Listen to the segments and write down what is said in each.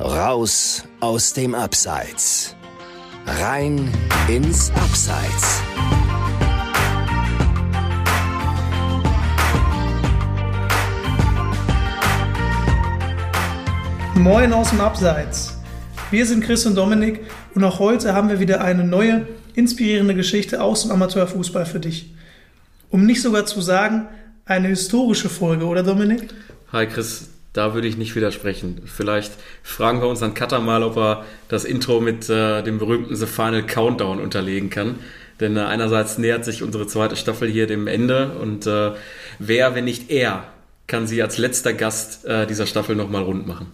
Raus aus dem Abseits. Rein ins Abseits. Moin aus dem Abseits. Wir sind Chris und Dominik und auch heute haben wir wieder eine neue, inspirierende Geschichte aus dem Amateurfußball für dich. Um nicht sogar zu sagen, eine historische Folge, oder Dominik? Hi Chris, da würde ich nicht widersprechen. Vielleicht fragen wir unseren Cutter mal, ob er das Intro mit äh, dem berühmten The Final Countdown unterlegen kann. Denn äh, einerseits nähert sich unsere zweite Staffel hier dem Ende und äh, wer, wenn nicht er, kann sie als letzter Gast äh, dieser Staffel nochmal rund machen.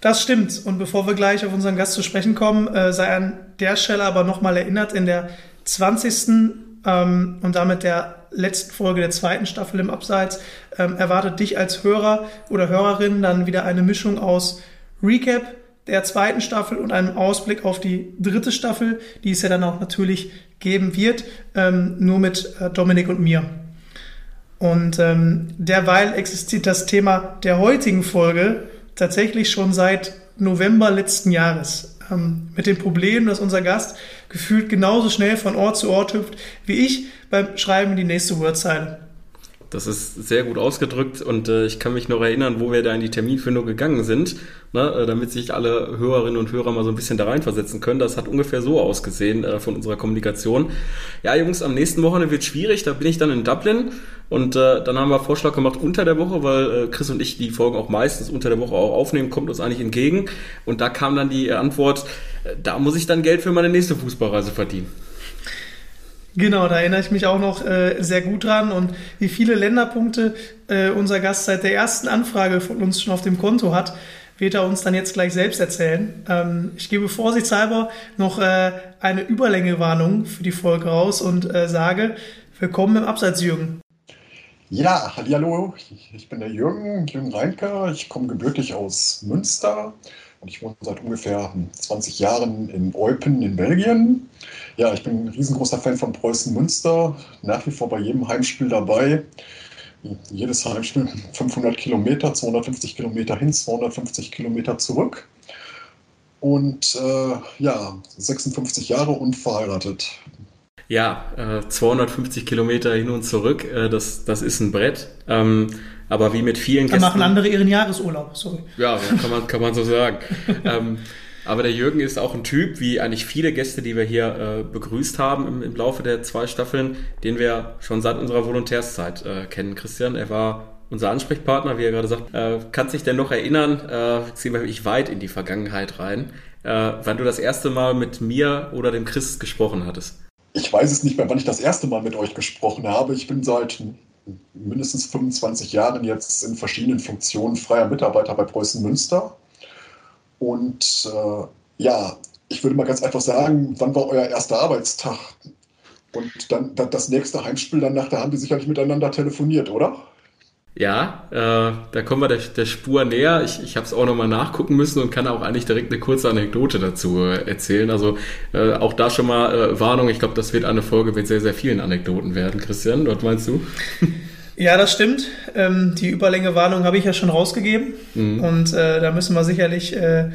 Das stimmt. Und bevor wir gleich auf unseren Gast zu sprechen kommen, äh, sei an der Stelle aber nochmal erinnert, in der 20. Ähm, und damit der letzten Folge der zweiten Staffel im Abseits ähm, erwartet dich als Hörer oder Hörerin dann wieder eine Mischung aus Recap der zweiten Staffel und einem Ausblick auf die dritte Staffel, die es ja dann auch natürlich geben wird, ähm, nur mit äh, Dominik und mir. Und ähm, derweil existiert das Thema der heutigen Folge tatsächlich schon seit November letzten Jahres. Ähm, mit dem Problem, dass unser Gast gefühlt genauso schnell von Ort zu Ort hüpft wie ich beim Schreiben in die nächste Wordzeile. Das ist sehr gut ausgedrückt und äh, ich kann mich noch erinnern, wo wir da in die Terminfindung gegangen sind, ne, äh, damit sich alle Hörerinnen und Hörer mal so ein bisschen da reinversetzen können. Das hat ungefähr so ausgesehen äh, von unserer Kommunikation. Ja, Jungs, am nächsten Wochenende wird schwierig, da bin ich dann in Dublin und äh, dann haben wir Vorschlag gemacht unter der Woche, weil äh, Chris und ich die Folgen auch meistens unter der Woche auch aufnehmen, kommt uns eigentlich entgegen. Und da kam dann die Antwort, äh, da muss ich dann Geld für meine nächste Fußballreise verdienen. Genau, da erinnere ich mich auch noch äh, sehr gut dran und wie viele Länderpunkte äh, unser Gast seit der ersten Anfrage von uns schon auf dem Konto hat, wird er uns dann jetzt gleich selbst erzählen. Ähm, ich gebe vorsichtshalber noch äh, eine Überlängewarnung für die Folge raus und äh, sage, willkommen im Abseits, Jürgen. Ja, hallo, ich bin der Jürgen, Jürgen Reinke. Ich komme gebürtig aus Münster und ich wohne seit ungefähr 20 Jahren in Eupen in Belgien. Ja, ich bin ein riesengroßer Fan von Preußen Münster, nach wie vor bei jedem Heimspiel dabei. Jedes Heimspiel 500 Kilometer, 250 Kilometer hin, 250 Kilometer zurück. Und äh, ja, 56 Jahre unverheiratet. Ja, äh, 250 Kilometer hin und zurück, äh, das, das ist ein Brett. Ähm, aber wie mit vielen Gästen. Da machen andere ihren Jahresurlaub, sorry. Ja, kann man, kann man so sagen. ähm, aber der Jürgen ist auch ein Typ, wie eigentlich viele Gäste, die wir hier äh, begrüßt haben im, im, Laufe der zwei Staffeln, den wir schon seit unserer Volontärszeit äh, kennen. Christian, er war unser Ansprechpartner, wie er gerade sagt. Äh, kannst dich denn noch erinnern, äh, ziehen wir wirklich weit in die Vergangenheit rein, äh, wann du das erste Mal mit mir oder dem Chris gesprochen hattest? Ich weiß es nicht mehr, wann ich das erste Mal mit euch gesprochen habe. Ich bin seit mindestens 25 Jahren jetzt in verschiedenen Funktionen freier Mitarbeiter bei Preußen Münster. Und äh, ja, ich würde mal ganz einfach sagen, wann war euer erster Arbeitstag? Und dann das nächste Heimspiel danach, da haben die sicherlich miteinander telefoniert, oder? Ja, äh, da kommen wir der, der Spur näher. Ich, ich habe es auch nochmal nachgucken müssen und kann auch eigentlich direkt eine kurze Anekdote dazu äh, erzählen. Also äh, auch da schon mal äh, Warnung. Ich glaube, das wird eine Folge mit sehr, sehr vielen Anekdoten werden. Christian, was meinst du? Ja, das stimmt. Ähm, die Überlänge-Warnung habe ich ja schon rausgegeben. Mhm. Und äh, da müssen wir sicherlich äh,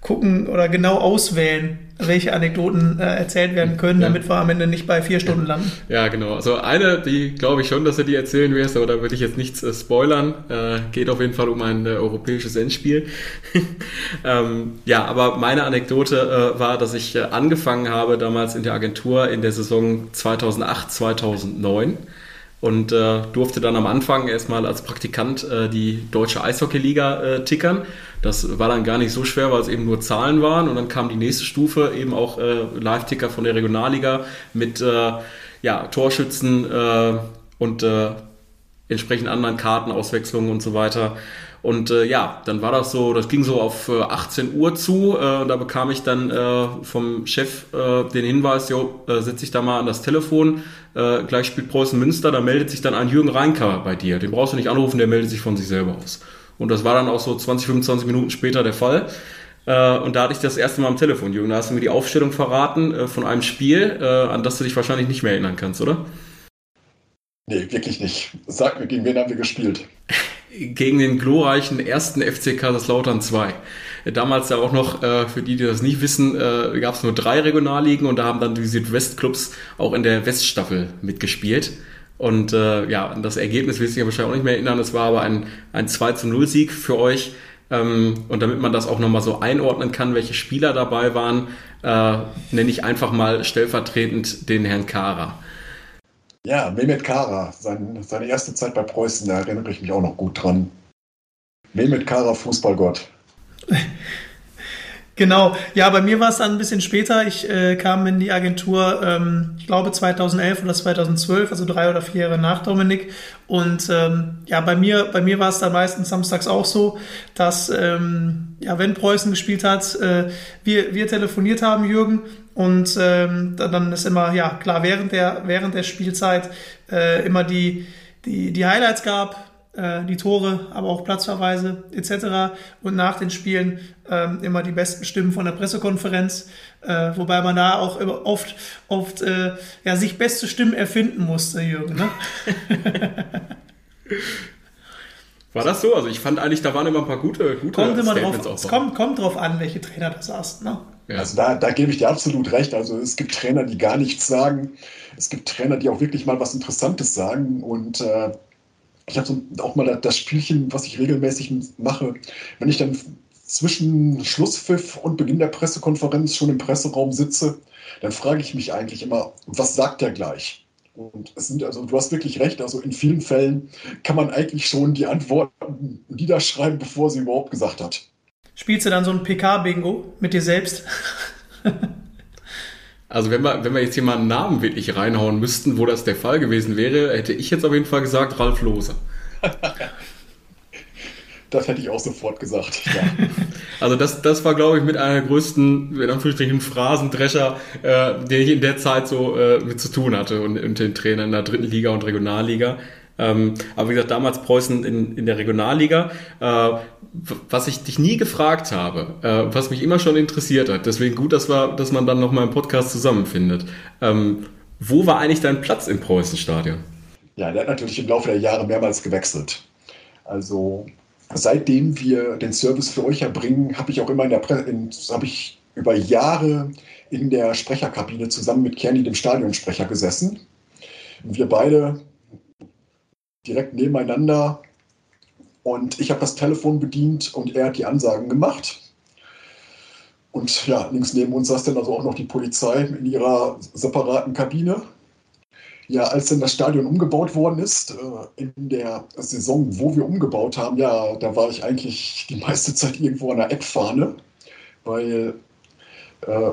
gucken oder genau auswählen, welche Anekdoten äh, erzählt werden können, ja. damit wir am Ende nicht bei vier Stunden landen. Ja, genau. Also eine, die glaube ich schon, dass du die erzählen wirst, aber da würde ich jetzt nichts äh, spoilern. Äh, geht auf jeden Fall um ein äh, europäisches Endspiel. ähm, ja, aber meine Anekdote äh, war, dass ich äh, angefangen habe damals in der Agentur in der Saison 2008, 2009 und äh, durfte dann am Anfang erstmal als Praktikant äh, die deutsche Eishockeyliga äh, tickern. Das war dann gar nicht so schwer, weil es eben nur Zahlen waren. Und dann kam die nächste Stufe, eben auch äh, Live-Ticker von der Regionalliga mit äh, ja, Torschützen äh, und äh, entsprechend anderen Kartenauswechslungen und so weiter. Und äh, ja, dann war das so, das ging so auf äh, 18 Uhr zu äh, und da bekam ich dann äh, vom Chef äh, den Hinweis, jo, äh, setz dich da mal an das Telefon, äh, gleich spielt Preußen Münster, da meldet sich dann ein Jürgen Reinker bei dir. Den brauchst du nicht anrufen, der meldet sich von sich selber aus. Und das war dann auch so 20, 25 Minuten später der Fall. Äh, und da hatte ich das erste Mal am Telefon, Jürgen. Da hast du mir die Aufstellung verraten äh, von einem Spiel, äh, an das du dich wahrscheinlich nicht mehr erinnern kannst, oder? Nee, wirklich nicht. Sag mir, gegen wen haben wir gespielt? Gegen den glorreichen ersten FC Kaiserslautern 2. Damals ja auch noch, äh, für die, die das nicht wissen, äh, gab es nur drei Regionalligen und da haben dann die Südwestclubs auch in der Weststaffel mitgespielt. Und äh, ja, das Ergebnis will ich ja wahrscheinlich auch nicht mehr erinnern. Es war aber ein, ein 2 zu 0 Sieg für euch. Ähm, und damit man das auch nochmal so einordnen kann, welche Spieler dabei waren, äh, nenne ich einfach mal stellvertretend den Herrn Kara. Ja, Mehmet Kara, sein, seine erste Zeit bei Preußen, da erinnere ich mich auch noch gut dran. Mehmet Kara, Fußballgott. Genau, ja, bei mir war es dann ein bisschen später. Ich äh, kam in die Agentur, ähm, ich glaube 2011 oder 2012, also drei oder vier Jahre nach Dominik. Und ähm, ja, bei mir, bei mir war es dann meistens samstags auch so, dass ähm, ja, wenn Preußen gespielt hat, äh, wir, wir telefoniert haben, Jürgen, und ähm, dann ist immer ja klar während der während der Spielzeit äh, immer die die die Highlights gab äh, die Tore, aber auch Platzverweise etc. Und nach den Spielen ähm, immer die besten Stimmen von der Pressekonferenz, äh, wobei man da auch immer oft, oft äh, ja, sich beste Stimmen erfinden musste, Jürgen. Ne? War das so? Also ich fand eigentlich, da waren immer ein paar gute, gute kommt immer drauf, Es kommt, kommt drauf an, welche Trainer du sagst. Ne? Ja. Also da, da gebe ich dir absolut recht. Also es gibt Trainer, die gar nichts sagen. Es gibt Trainer, die auch wirklich mal was Interessantes sagen. Und äh, ich habe so auch mal das Spielchen, was ich regelmäßig mache, wenn ich dann zwischen Schlusspfiff und Beginn der Pressekonferenz schon im Presseraum sitze, dann frage ich mich eigentlich immer, was sagt er gleich? Und es sind, also du hast wirklich recht, also in vielen Fällen kann man eigentlich schon die Antworten niederschreiben, bevor sie überhaupt gesagt hat. Spielst du dann so ein PK-Bingo mit dir selbst? Also wenn wir, wenn wir jetzt hier mal einen Namen wirklich reinhauen müssten, wo das der Fall gewesen wäre, hätte ich jetzt auf jeden Fall gesagt Ralf Lohse. das hätte ich auch sofort gesagt. Ja. Also das, das war, glaube ich, mit einer der größten, in Anführungsstrichen, Phrasendrescher, äh, den ich in der Zeit so äh, mit zu tun hatte und, und den Trainer in der dritten Liga und Regionalliga. Ähm, aber wie gesagt, damals Preußen in, in der Regionalliga. Äh, was ich dich nie gefragt habe, äh, was mich immer schon interessiert hat, deswegen gut, dass, wir, dass man dann nochmal im Podcast zusammenfindet. Ähm, wo war eigentlich dein Platz im Preußenstadion? Ja, der hat natürlich im Laufe der Jahre mehrmals gewechselt. Also seitdem wir den Service für euch erbringen, habe ich auch immer in der Pre habe ich über Jahre in der Sprecherkabine zusammen mit Kerni, dem Stadionsprecher, gesessen. Wir beide direkt nebeneinander und ich habe das Telefon bedient und er hat die Ansagen gemacht. Und ja, links neben uns saß dann also auch noch die Polizei in ihrer separaten Kabine. Ja, als dann das Stadion umgebaut worden ist, äh, in der Saison, wo wir umgebaut haben, ja, da war ich eigentlich die meiste Zeit irgendwo an der Eckfahne, weil äh,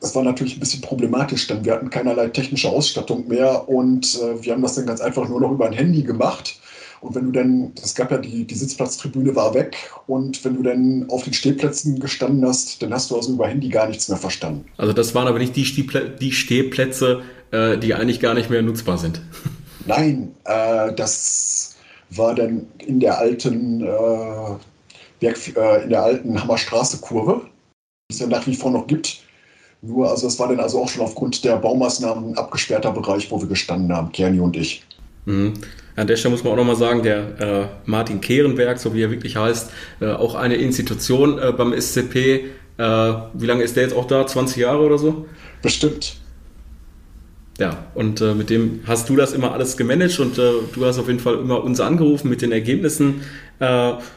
das war natürlich ein bisschen problematisch, denn wir hatten keinerlei technische Ausstattung mehr und äh, wir haben das dann ganz einfach nur noch über ein Handy gemacht. Und wenn du dann, es gab ja die, die Sitzplatztribüne war weg und wenn du dann auf den Stehplätzen gestanden hast, dann hast du also über Handy gar nichts mehr verstanden. Also das waren aber nicht die, Stehplä die Stehplätze, äh, die eigentlich gar nicht mehr nutzbar sind. Nein, äh, das war dann in der alten, äh, Berg, äh, in der alten Hammerstraße-Kurve, die es ja nach wie vor noch gibt. Nur, also es war dann also auch schon aufgrund der Baumaßnahmen ein abgesperrter Bereich, wo wir gestanden haben, Kerni und ich. Mhm. An der Stelle muss man auch nochmal sagen, der äh, Martin Kehrenberg, so wie er wirklich heißt, äh, auch eine Institution äh, beim SCP. Äh, wie lange ist der jetzt auch da? 20 Jahre oder so? Bestimmt. Ja, und äh, mit dem hast du das immer alles gemanagt und äh, du hast auf jeden Fall immer uns angerufen, mit den Ergebnissen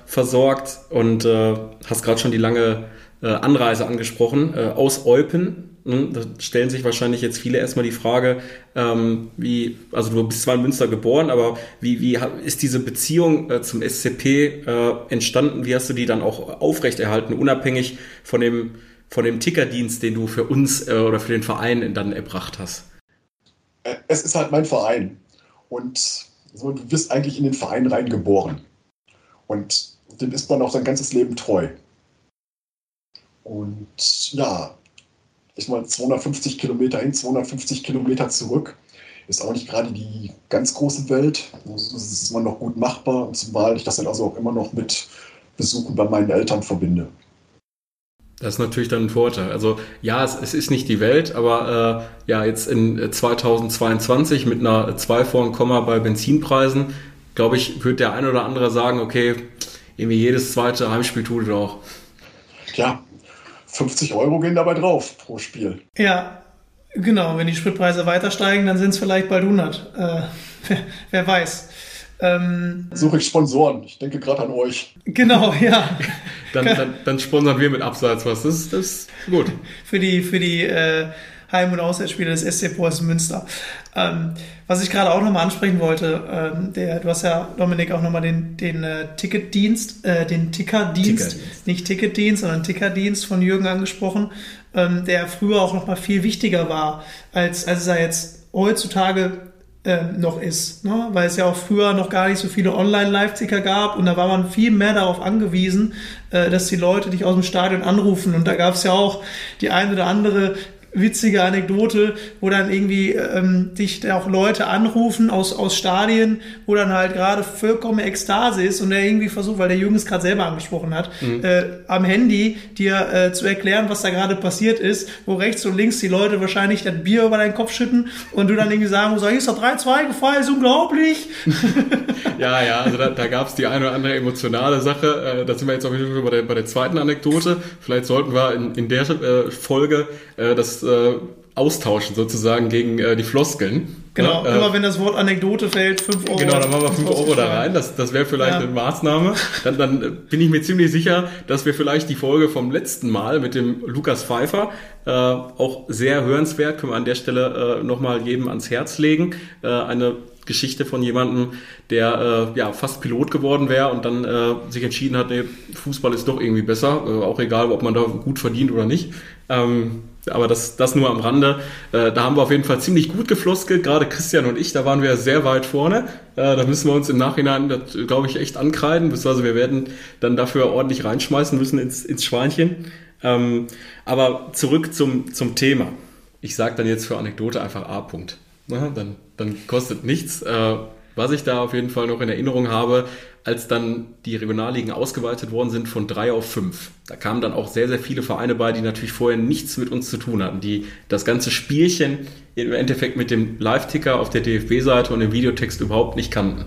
versorgt und hast gerade schon die lange Anreise angesprochen aus Eupen da stellen sich wahrscheinlich jetzt viele erstmal die Frage, ähm, wie, also du bist zwar in Münster geboren, aber wie, wie ist diese Beziehung äh, zum SCP äh, entstanden? Wie hast du die dann auch aufrechterhalten, unabhängig von dem, von dem Tickerdienst, den du für uns äh, oder für den Verein dann erbracht hast? Äh, es ist halt mein Verein. Und so, du bist eigentlich in den Verein reingeboren. Und dem ist man auch sein ganzes Leben treu. Und ja, ich mal 250 Kilometer hin, 250 Kilometer zurück. Ist auch nicht gerade die ganz große Welt. Das ist immer noch gut machbar, zumal ich das dann also auch immer noch mit Besuchen bei meinen Eltern verbinde. Das ist natürlich dann ein Vorteil. Also ja, es, es ist nicht die Welt, aber äh, ja, jetzt in 2022 mit einer 2 vor Komma bei Benzinpreisen glaube ich, wird der ein oder andere sagen, okay, irgendwie jedes zweite Heimspiel tut es auch. Tja, 50 Euro gehen dabei drauf pro Spiel. Ja, genau. Wenn die Spritpreise weiter steigen, dann sind es vielleicht bald 100. Äh, wer, wer, weiß. Ähm, Suche ich Sponsoren. Ich denke gerade an euch. Genau, ja. dann, dann, dann, sponsern wir mit Abseits was. Das, das ist gut. für die, für die äh, Heim- und Auswärtsspiele des SC Preußen Münster. Ähm, was ich gerade auch nochmal ansprechen wollte, ähm, der, du hast ja, Dominik, auch nochmal den, den äh, Ticketdienst, äh, den Tickerdienst, Tickerdienst, nicht Ticketdienst, sondern Tickerdienst von Jürgen angesprochen, ähm, der früher auch nochmal viel wichtiger war, als, als er jetzt heutzutage ähm, noch ist, ne? weil es ja auch früher noch gar nicht so viele Online-Live-Ticker gab und da war man viel mehr darauf angewiesen, äh, dass die Leute dich aus dem Stadion anrufen und da gab es ja auch die eine oder andere witzige Anekdote, wo dann irgendwie ähm, dich auch Leute anrufen aus, aus Stadien, wo dann halt gerade vollkommen Ekstase ist und der irgendwie versucht, weil der Jürgen es gerade selber angesprochen hat, mhm. äh, am Handy dir äh, zu erklären, was da gerade passiert ist, wo rechts und links die Leute wahrscheinlich das Bier über deinen Kopf schütten und du dann irgendwie sagen musst, hier ist doch 3-2 gefallen, ist unglaublich. ja, ja, also da, da gab es die eine oder andere emotionale Sache. Äh, da sind wir jetzt auch wieder bei der, bei der zweiten Anekdote. Vielleicht sollten wir in, in der äh, Folge äh, äh, austauschen sozusagen gegen äh, die Floskeln. Genau, ja, immer äh, wenn das Wort Anekdote fällt, 5 Euro. Genau, dann machen wir 5 Euro da rein. Das, das wäre vielleicht ja. eine Maßnahme. Dann, dann bin ich mir ziemlich sicher, dass wir vielleicht die Folge vom letzten Mal mit dem Lukas Pfeiffer äh, auch sehr hörenswert, können wir an der Stelle äh, nochmal jedem ans Herz legen. Äh, eine Geschichte von jemandem, der äh, ja fast Pilot geworden wäre und dann äh, sich entschieden hat, nee, Fußball ist doch irgendwie besser, äh, auch egal, ob man da gut verdient oder nicht. Ähm, aber das, das nur am Rande. Äh, da haben wir auf jeden Fall ziemlich gut gefloskelt, gerade Christian und ich, da waren wir sehr weit vorne. Äh, da müssen wir uns im Nachhinein, glaube ich, echt ankreiden, beziehungsweise wir werden dann dafür ordentlich reinschmeißen müssen ins, ins Schweinchen. Ähm, aber zurück zum, zum Thema. Ich sage dann jetzt für Anekdote einfach A. -Punkt. Na, dann, dann kostet nichts. Äh, was ich da auf jeden Fall noch in Erinnerung habe, als dann die Regionalligen ausgeweitet worden sind von drei auf fünf. Da kamen dann auch sehr, sehr viele Vereine bei, die natürlich vorher nichts mit uns zu tun hatten, die das ganze Spielchen im Endeffekt mit dem Live-Ticker auf der DFB-Seite und dem Videotext überhaupt nicht kannten.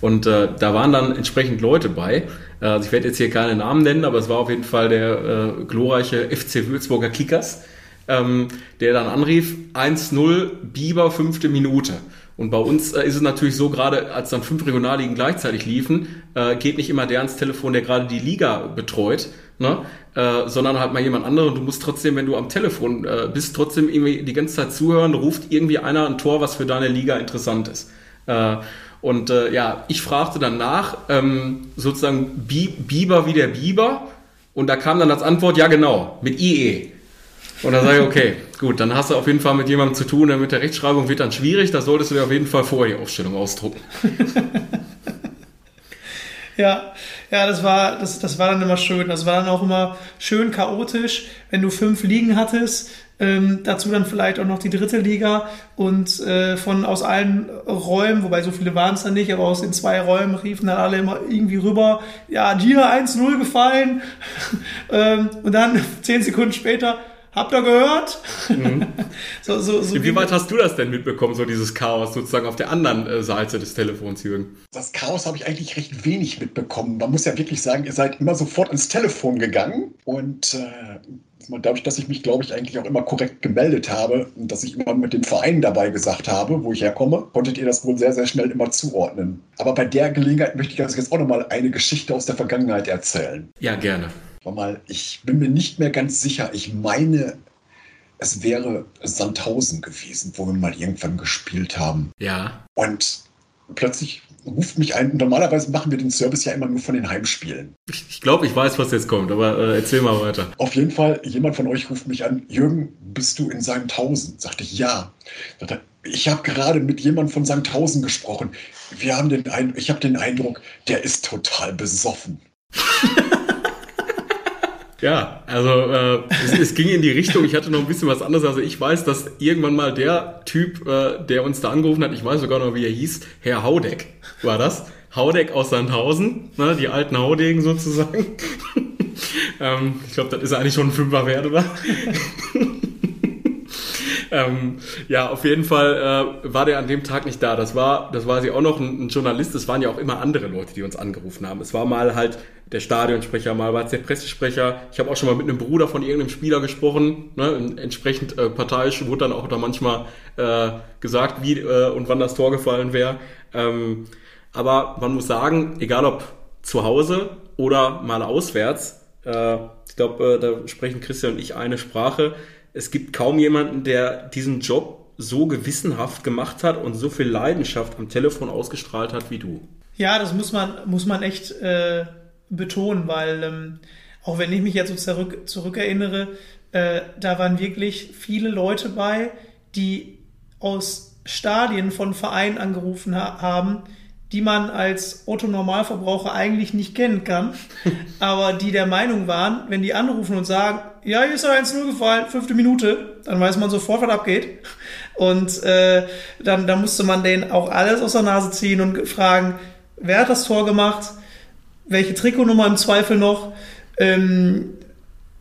Und äh, da waren dann entsprechend Leute bei. Äh, also ich werde jetzt hier keine Namen nennen, aber es war auf jeden Fall der äh, glorreiche FC Würzburger Kickers, ähm, der dann anrief, 1-0 Biber, fünfte Minute. Und bei uns äh, ist es natürlich so, gerade als dann fünf Regionalligen gleichzeitig liefen, äh, geht nicht immer der ans Telefon, der gerade die Liga betreut, ne? äh, sondern halt mal jemand anderen. Du musst trotzdem, wenn du am Telefon äh, bist, trotzdem irgendwie die ganze Zeit zuhören, ruft irgendwie einer ein Tor, was für deine Liga interessant ist. Äh, und äh, ja, ich fragte dann nach, ähm, sozusagen Bi Biber wie der Biber. Und da kam dann als Antwort, ja genau, mit IE. Und dann sage ich, okay, gut, dann hast du auf jeden Fall mit jemandem zu tun, mit der Rechtschreibung wird dann schwierig, da solltest du dir auf jeden Fall vorher die Aufstellung ausdrucken. ja, ja, das war, das, das war dann immer schön. Das war dann auch immer schön chaotisch, wenn du fünf Ligen hattest. Ähm, dazu dann vielleicht auch noch die dritte Liga und äh, von aus allen Räumen, wobei so viele waren es dann nicht, aber aus den zwei Räumen riefen dann alle immer irgendwie rüber, ja, dir 1-0 gefallen. ähm, und dann zehn Sekunden später, Habt ihr gehört? Mhm. so, so, so wie weit hast du das denn mitbekommen, so dieses Chaos sozusagen auf der anderen äh, Seite des Telefons, Jürgen? Das Chaos habe ich eigentlich recht wenig mitbekommen. Man muss ja wirklich sagen, ihr seid immer sofort ins Telefon gegangen und äh, dadurch, dass ich mich, glaube ich, eigentlich auch immer korrekt gemeldet habe und dass ich immer mit dem Verein dabei gesagt habe, wo ich herkomme, konntet ihr das wohl sehr, sehr schnell immer zuordnen. Aber bei der Gelegenheit möchte ich also jetzt auch nochmal eine Geschichte aus der Vergangenheit erzählen. Ja, gerne. War mal, ich bin mir nicht mehr ganz sicher. Ich meine, es wäre Sandhausen gewesen, wo wir mal irgendwann gespielt haben. Ja. Und plötzlich ruft mich ein. Normalerweise machen wir den Service ja immer nur von den Heimspielen. Ich, glaube, ich weiß, was jetzt kommt, aber äh, erzähl mal weiter. Auf jeden Fall, jemand von euch ruft mich an. Jürgen, bist du in Sandhausen? Sagte ich, ja. Sagte, ich habe gerade mit jemandem von Sandhausen gesprochen. Wir haben den Eindruck, ich habe den Eindruck, der ist total besoffen. Ja, also äh, es, es, ging in die Richtung, ich hatte noch ein bisschen was anderes. Also ich weiß, dass irgendwann mal der Typ, äh, der uns da angerufen hat, ich weiß sogar noch, wie er hieß, Herr Haudeck war das. Haudeck aus Sandhausen, ne, die alten Haudegen sozusagen. ähm, ich glaube, das ist eigentlich schon ein Fünfer wert, oder? ähm, ja, auf jeden Fall äh, war der an dem Tag nicht da. Das war, das war sie auch noch ein, ein Journalist. Es waren ja auch immer andere Leute, die uns angerufen haben. Es war mal halt der Stadionsprecher, mal war es der Pressesprecher. Ich habe auch schon mal mit einem Bruder von irgendeinem Spieler gesprochen. Ne? Entsprechend äh, parteiisch wurde dann auch da manchmal äh, gesagt, wie äh, und wann das Tor gefallen wäre. Ähm, aber man muss sagen, egal ob zu Hause oder mal auswärts, äh, ich glaube, äh, da sprechen Christian und ich eine Sprache. Es gibt kaum jemanden, der diesen Job so gewissenhaft gemacht hat und so viel Leidenschaft am Telefon ausgestrahlt hat wie du. Ja, das muss man, muss man echt äh, betonen, weil ähm, auch wenn ich mich jetzt so zurück, zurückerinnere, äh, da waren wirklich viele Leute bei, die aus Stadien von Vereinen angerufen ha haben, die man als Otto-Normalverbraucher eigentlich nicht kennen kann, aber die der Meinung waren, wenn die anrufen und sagen, ja, hier ist ein 1-0 gefallen, fünfte Minute, dann weiß man sofort, was abgeht. Und äh, dann, dann musste man denen auch alles aus der Nase ziehen und fragen, wer hat das Tor gemacht, welche Trikotnummer im Zweifel noch ähm,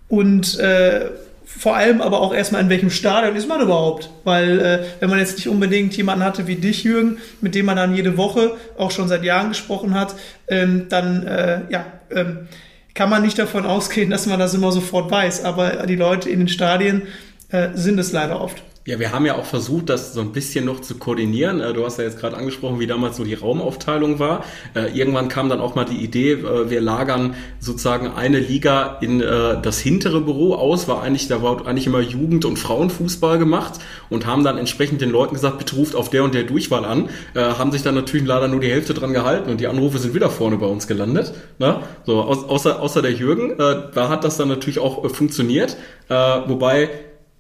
und äh, vor allem aber auch erstmal in welchem Stadion ist man überhaupt. Weil äh, wenn man jetzt nicht unbedingt jemanden hatte wie dich, Jürgen, mit dem man dann jede Woche auch schon seit Jahren gesprochen hat, ähm, dann äh, ja, ähm, kann man nicht davon ausgehen, dass man das immer sofort weiß. Aber die Leute in den Stadien äh, sind es leider oft. Ja, wir haben ja auch versucht, das so ein bisschen noch zu koordinieren. Äh, du hast ja jetzt gerade angesprochen, wie damals so die Raumaufteilung war. Äh, irgendwann kam dann auch mal die Idee, äh, wir lagern sozusagen eine Liga in das hintere Büro aus, war eigentlich, da war eigentlich immer Jugend- und Frauenfußball gemacht und haben dann entsprechend den Leuten gesagt, bitte ruft auf der und der Durchwahl an. Haben sich dann natürlich leider nur die Hälfte dran gehalten und die Anrufe sind wieder vorne bei uns gelandet. Ne? So, außer, außer der Jürgen, da hat das dann natürlich auch funktioniert. Wobei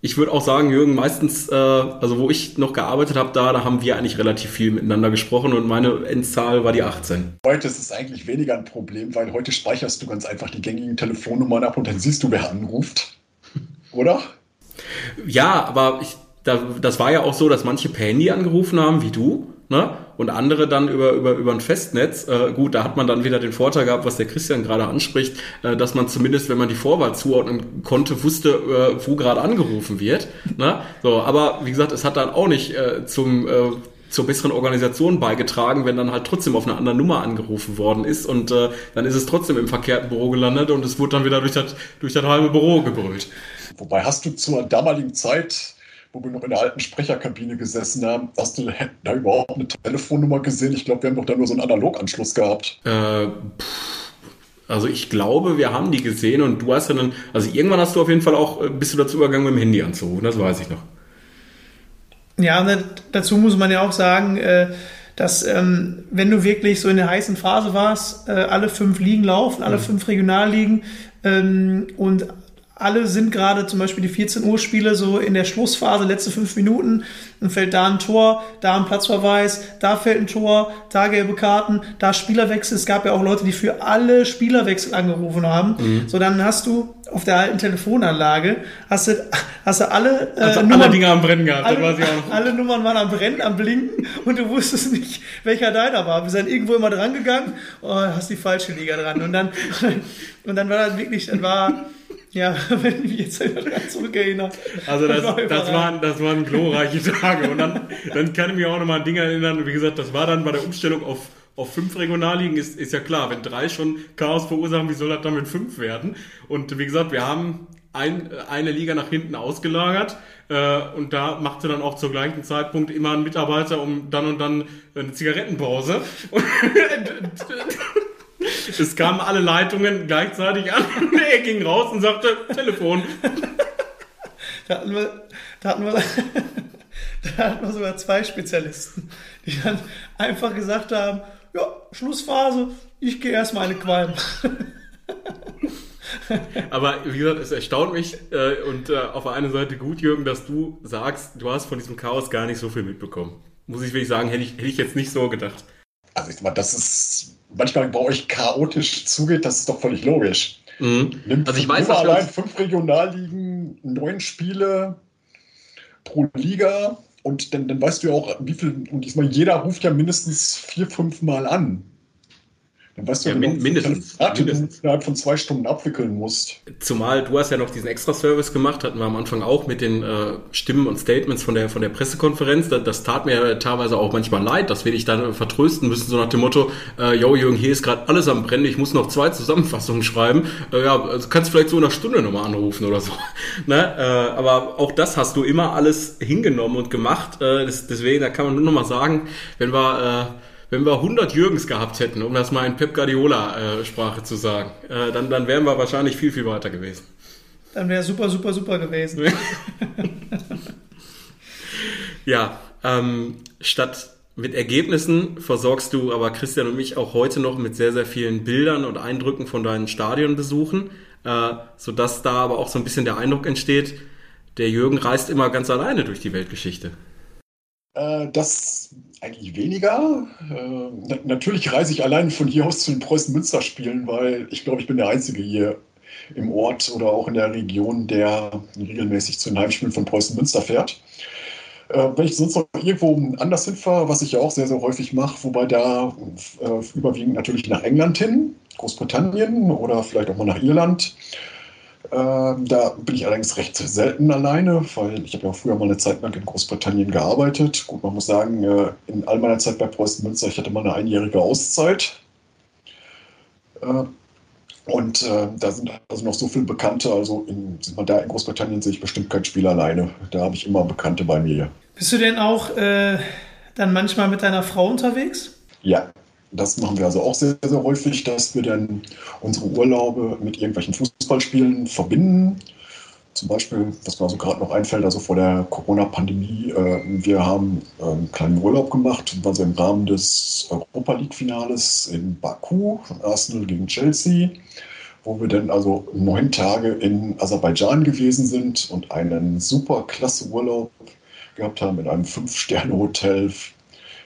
ich würde auch sagen, Jürgen, meistens, äh, also wo ich noch gearbeitet habe, da, da haben wir eigentlich relativ viel miteinander gesprochen und meine Endzahl war die 18. Heute ist es eigentlich weniger ein Problem, weil heute speicherst du ganz einfach die gängigen Telefonnummern ab und dann siehst du, wer anruft. Oder? Ja, aber ich, da, das war ja auch so, dass manche per Handy angerufen haben, wie du ne? Und andere dann über, über, über ein Festnetz. Äh, gut, da hat man dann wieder den Vorteil gehabt, was der Christian gerade anspricht, äh, dass man zumindest, wenn man die Vorwahl zuordnen konnte, wusste, äh, wo gerade angerufen wird. Ne? So, aber wie gesagt, es hat dann auch nicht äh, zum äh, zur besseren Organisation beigetragen, wenn dann halt trotzdem auf eine andere Nummer angerufen worden ist und äh, dann ist es trotzdem im verkehrten Büro gelandet und es wurde dann wieder durch das, durch das halbe Büro gebrüllt. Wobei hast du zur damaligen Zeit wo wir noch in der alten Sprecherkabine gesessen haben. Hast du da überhaupt eine Telefonnummer gesehen? Ich glaube, wir haben doch da nur so einen Analoganschluss gehabt. Äh, also ich glaube, wir haben die gesehen und du hast ja dann, also irgendwann hast du auf jeden Fall auch, äh, bist du dazu übergegangen, mit dem Handy anzurufen, das weiß ich noch. Ja, dazu muss man ja auch sagen, äh, dass ähm, wenn du wirklich so in der heißen Phase warst, äh, alle fünf Ligen laufen, alle mhm. fünf Regionalligen ähm, und alle sind gerade zum Beispiel die 14 Uhr Spiele so in der Schlussphase, letzte fünf Minuten, dann fällt da ein Tor, da ein Platzverweis, da fällt ein Tor, da gelbe Karten, da Spielerwechsel. Es gab ja auch Leute, die für alle Spielerwechsel angerufen haben. Mhm. So, dann hast du auf der alten Telefonanlage, hast du, hast du alle, äh, also Nummern, alle Dinger am Brennen gehabt. Alle, alle Nummern waren am Brennen, am Blinken und du wusstest nicht, welcher deiner war. Wir sind irgendwo immer dran gegangen, oh, hast die falsche Liga dran. Und dann, und dann war das wirklich, dann war, ja, wenn ich mich jetzt zurückerinnere. Also das, das, das, waren, das waren glorreiche Tage. Und dann, dann kann ich mich auch noch mal an Dinge erinnern. Wie gesagt, das war dann bei der Umstellung auf, auf fünf Regionalligen, ist, ist ja klar, wenn drei schon Chaos verursachen, wie soll das dann mit fünf werden? Und wie gesagt, wir haben ein, eine Liga nach hinten ausgelagert äh, und da machte dann auch zur gleichen Zeitpunkt immer ein Mitarbeiter um dann und dann eine Zigarettenpause. Und Es kamen alle Leitungen gleichzeitig an. Er ging raus und sagte, Telefon. Da hatten wir, da hatten wir, da hatten wir sogar zwei Spezialisten, die dann einfach gesagt haben, ja, Schlussphase, ich gehe erstmal eine Qualm. Aber wie gesagt, es erstaunt mich äh, und äh, auf der einen Seite gut, Jürgen, dass du sagst, du hast von diesem Chaos gar nicht so viel mitbekommen. Muss ich wirklich sagen, hätte ich, hätte ich jetzt nicht so gedacht. Also ich mal, das ist manchmal bei euch chaotisch zugeht, das ist doch völlig logisch. Mhm. Nimmt also ich weiß, dass allein fünf Regionalligen, neun Spiele pro Liga und dann, dann weißt du ja auch, wie viel, und diesmal jeder ruft ja mindestens vier, fünf Mal an. Dann weißt du, ja, genau, mindestens, mindestens. innerhalb von zwei Stunden abwickeln musst. Zumal du hast ja noch diesen Extra-Service gemacht, hatten wir am Anfang auch mit den äh, Stimmen und Statements von der, von der Pressekonferenz. Das, das tat mir teilweise auch manchmal leid, dass wir dich dann vertrösten müssen, so nach dem Motto, äh, yo Jürgen, hier ist gerade alles am Brennen, ich muss noch zwei Zusammenfassungen schreiben. Äh, ja, also kannst vielleicht so in einer Stunde nochmal anrufen oder so. ne? äh, aber auch das hast du immer alles hingenommen und gemacht. Äh, das, deswegen, da kann man nur nochmal sagen, wenn wir... Äh, wenn wir 100 Jürgens gehabt hätten, um das mal in Pep Guardiola-Sprache zu sagen, äh, dann, dann wären wir wahrscheinlich viel, viel weiter gewesen. Dann wäre super, super, super gewesen. ja, ähm, statt mit Ergebnissen versorgst du aber Christian und mich auch heute noch mit sehr, sehr vielen Bildern und Eindrücken von deinen Stadionbesuchen, äh, sodass da aber auch so ein bisschen der Eindruck entsteht, der Jürgen reist immer ganz alleine durch die Weltgeschichte. Äh, das eigentlich weniger. Äh, natürlich reise ich allein von hier aus zu den Preußen-Münster-Spielen, weil ich glaube, ich bin der Einzige hier im Ort oder auch in der Region, der regelmäßig zu den Heimspielen von Preußen-Münster fährt. Äh, wenn ich sonst noch irgendwo anders hinfahre, was ich ja auch sehr, sehr häufig mache, wobei da äh, überwiegend natürlich nach England hin, Großbritannien oder vielleicht auch mal nach Irland. Ähm, da bin ich allerdings recht selten alleine, weil ich habe ja auch früher mal eine Zeit lang in Großbritannien gearbeitet. Gut, man muss sagen, äh, in all meiner Zeit bei Preußen Münster, ich hatte mal eine einjährige Auszeit. Äh, und äh, da sind also noch so viele Bekannte. Also in, sind wir da in Großbritannien sehe ich bestimmt kein Spiel alleine. Da habe ich immer Bekannte bei mir. Bist du denn auch äh, dann manchmal mit deiner Frau unterwegs? Ja, das machen wir also auch sehr, sehr häufig, dass wir dann unsere Urlaube mit irgendwelchen Fußballspielen verbinden. Zum Beispiel, was mir also gerade noch einfällt, also vor der Corona-Pandemie, äh, wir haben äh, einen kleinen Urlaub gemacht, also im Rahmen des Europa League-Finales in Baku, Arsenal gegen Chelsea, wo wir dann also neun Tage in Aserbaidschan gewesen sind und einen super klasse Urlaub gehabt haben in einem Fünf-Sterne-Hotel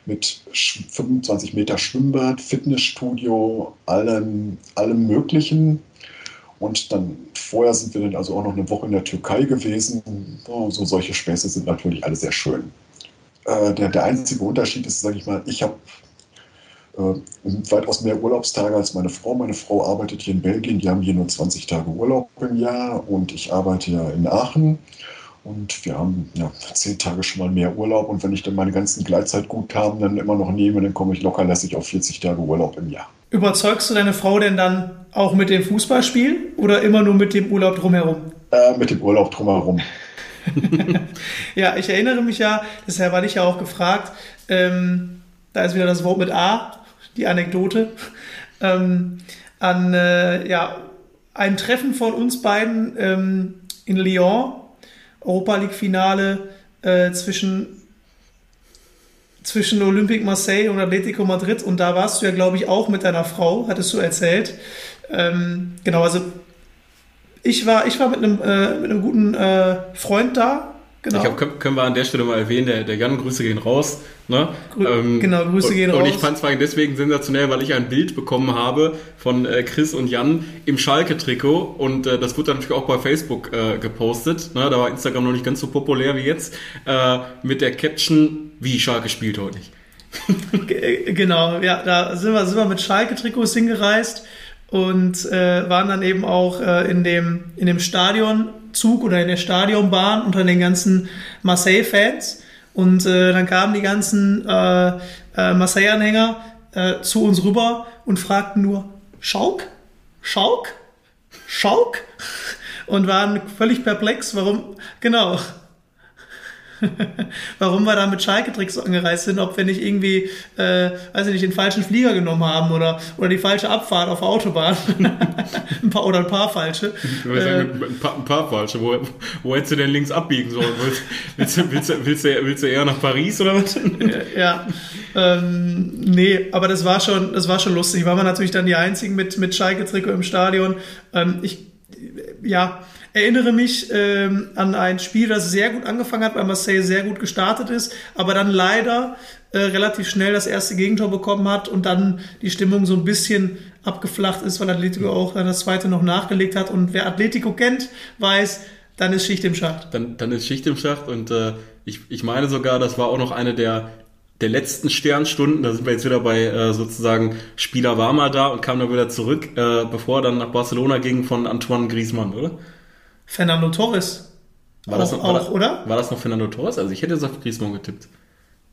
mit 25 Meter Schwimmbad, Fitnessstudio, allem, allem Möglichen. Und dann vorher sind wir dann also auch noch eine Woche in der Türkei gewesen. So solche Späße sind natürlich alle sehr schön. Äh, der, der einzige Unterschied ist, sage ich mal, ich habe äh, weitaus mehr Urlaubstage als meine Frau. Meine Frau arbeitet hier in Belgien, die haben hier nur 20 Tage Urlaub im Jahr und ich arbeite ja in Aachen. Und wir haben ja, zehn Tage schon mal mehr Urlaub. Und wenn ich dann meine ganzen Gleitzeitguthaben dann immer noch nehme, dann komme ich locker lässig auf 40 Tage Urlaub im Jahr. Überzeugst du deine Frau denn dann auch mit dem Fußballspiel oder immer nur mit dem Urlaub drumherum? Äh, mit dem Urlaub drumherum. ja, ich erinnere mich ja, deshalb hatte ich ja auch gefragt, ähm, da ist wieder das Wort mit A, die Anekdote, ähm, an äh, ja, ein Treffen von uns beiden ähm, in Lyon Europa League-Finale äh, zwischen, zwischen Olympique Marseille und Atletico Madrid. Und da warst du ja, glaube ich, auch mit deiner Frau, hattest du erzählt. Ähm, genau, also ich war, ich war mit einem, äh, mit einem guten äh, Freund da, Genau. Ich glaube, können wir an der Stelle mal erwähnen, der, der Jan, Grüße gehen raus. Ne? Grü ähm, genau, Grüße gehen und, raus. Und ich fand es deswegen sensationell, weil ich ein Bild bekommen habe von äh, Chris und Jan im Schalke-Trikot und äh, das wurde dann natürlich auch bei Facebook äh, gepostet. Ne? Da war Instagram noch nicht ganz so populär wie jetzt. Äh, mit der Caption, wie Schalke spielt heute nicht. Äh, genau, ja, da sind wir, sind wir mit Schalke-Trikots hingereist und äh, waren dann eben auch äh, in, dem, in dem Stadionzug oder in der Stadionbahn unter den ganzen Marseille-Fans. Und äh, dann kamen die ganzen äh, äh, Marseille-Anhänger äh, zu uns rüber und fragten nur, Schauk? Schauk? Schauk? Und waren völlig perplex, warum, genau, warum wir da mit Schalke-Tricks angereist sind, ob wir nicht irgendwie, äh, weiß ich nicht, den falschen Flieger genommen haben oder, oder die falsche Abfahrt auf der Autobahn. ein paar, oder ein paar falsche. Ich würde sagen, äh, ein, paar, ein paar falsche. Wo, wo hättest du denn links abbiegen sollen? Willst, willst, willst, willst, du, willst du eher nach Paris oder was? ja, ähm, nee, aber das war schon, das war schon lustig. Waren wir natürlich dann die einzigen mit, mit Schalke-Trikot im Stadion. Ähm, ich, ja, erinnere mich ähm, an ein Spiel, das sehr gut angefangen hat, weil Marseille sehr gut gestartet ist, aber dann leider äh, relativ schnell das erste Gegentor bekommen hat und dann die Stimmung so ein bisschen abgeflacht ist, weil Atletico auch dann das zweite noch nachgelegt hat. Und wer Atletico kennt, weiß, dann ist Schicht im Schacht. Dann, dann ist Schicht im Schacht und äh, ich, ich meine sogar, das war auch noch eine der der letzten Sternstunden, da sind wir jetzt wieder bei äh, sozusagen Spieler war mal da und kam dann wieder zurück, äh, bevor er dann nach Barcelona ging von Antoine Griezmann, oder? Fernando Torres. War das auch, noch, war auch das, oder? War das noch Fernando Torres? Also ich hätte jetzt auf Griezmann getippt.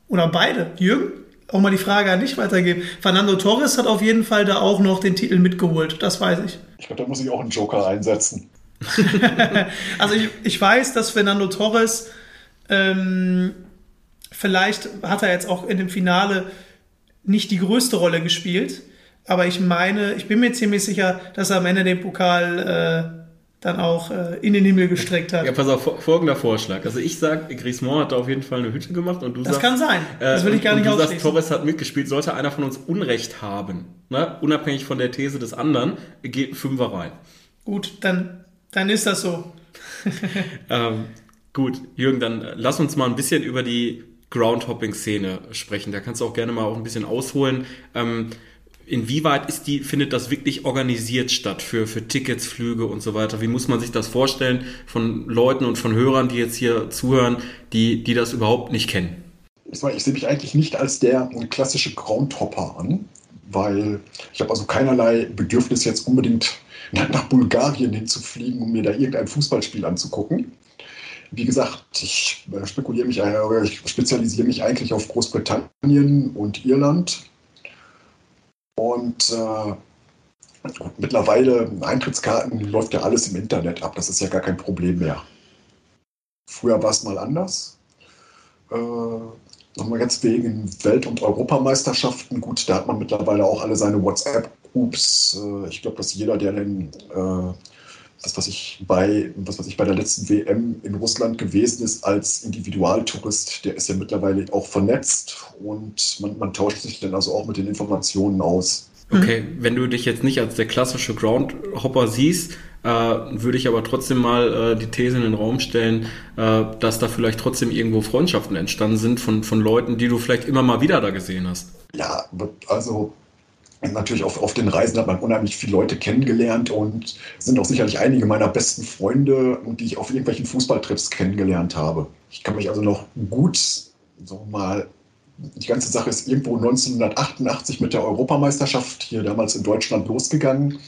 Oder beide. Jürgen? Auch mal die Frage an dich weitergeben. Fernando Torres hat auf jeden Fall da auch noch den Titel mitgeholt, das weiß ich. Ich glaube, da muss ich auch einen Joker einsetzen. also ich, ich weiß, dass Fernando Torres ähm, vielleicht hat er jetzt auch in dem Finale nicht die größte Rolle gespielt, aber ich meine, ich bin mir ziemlich sicher, dass er am Ende den Pokal äh, dann auch äh, in den Himmel gestreckt hat. Ja, pass auf, folgender Vorschlag. Also ich sag, Griezmann hat da auf jeden Fall eine Hütte gemacht und du das sagst... kann sein. Das will ich gar äh, nicht und du ausschließen. sagst, Torres hat mitgespielt. Sollte einer von uns Unrecht haben, ne? unabhängig von der These des anderen, geht ein Fünfer rein. Gut, dann, dann ist das so. Ähm, gut, Jürgen, dann äh, lass uns mal ein bisschen über die Groundhopping-Szene sprechen. Da kannst du auch gerne mal auch ein bisschen ausholen. Ähm, inwieweit ist die, findet das wirklich organisiert statt für, für Tickets, Flüge und so weiter? Wie muss man sich das vorstellen von Leuten und von Hörern, die jetzt hier zuhören, die, die das überhaupt nicht kennen? Ich, sehe mich eigentlich nicht als der klassische Groundhopper an, weil ich habe also keinerlei Bedürfnis jetzt unbedingt nach, nach Bulgarien hinzufliegen, um mir da irgendein Fußballspiel anzugucken. Wie gesagt, ich äh, spekuliere mich, äh, ich spezialisiere mich eigentlich auf Großbritannien und Irland. Und äh, mittlerweile Eintrittskarten läuft ja alles im Internet ab. Das ist ja gar kein Problem mehr. Früher war es mal anders. Äh, Nochmal jetzt wegen Welt- und Europameisterschaften. Gut, da hat man mittlerweile auch alle seine WhatsApp-Groups. Äh, ich glaube, dass jeder, der den, äh, das, was ich bei, was weiß ich bei der letzten WM in Russland gewesen ist, als Individualtourist, der ist ja mittlerweile auch vernetzt und man, man tauscht sich dann also auch mit den Informationen aus. Okay, wenn du dich jetzt nicht als der klassische Groundhopper siehst, äh, würde ich aber trotzdem mal äh, die These in den Raum stellen, äh, dass da vielleicht trotzdem irgendwo Freundschaften entstanden sind von, von Leuten, die du vielleicht immer mal wieder da gesehen hast. Ja, also natürlich auf, auf den Reisen hat man unheimlich viele Leute kennengelernt und sind auch sicherlich einige meiner besten Freunde, die ich auf irgendwelchen Fußballtrips kennengelernt habe. Ich kann mich also noch gut, so mal, die ganze Sache ist irgendwo 1988 mit der Europameisterschaft hier damals in Deutschland losgegangen.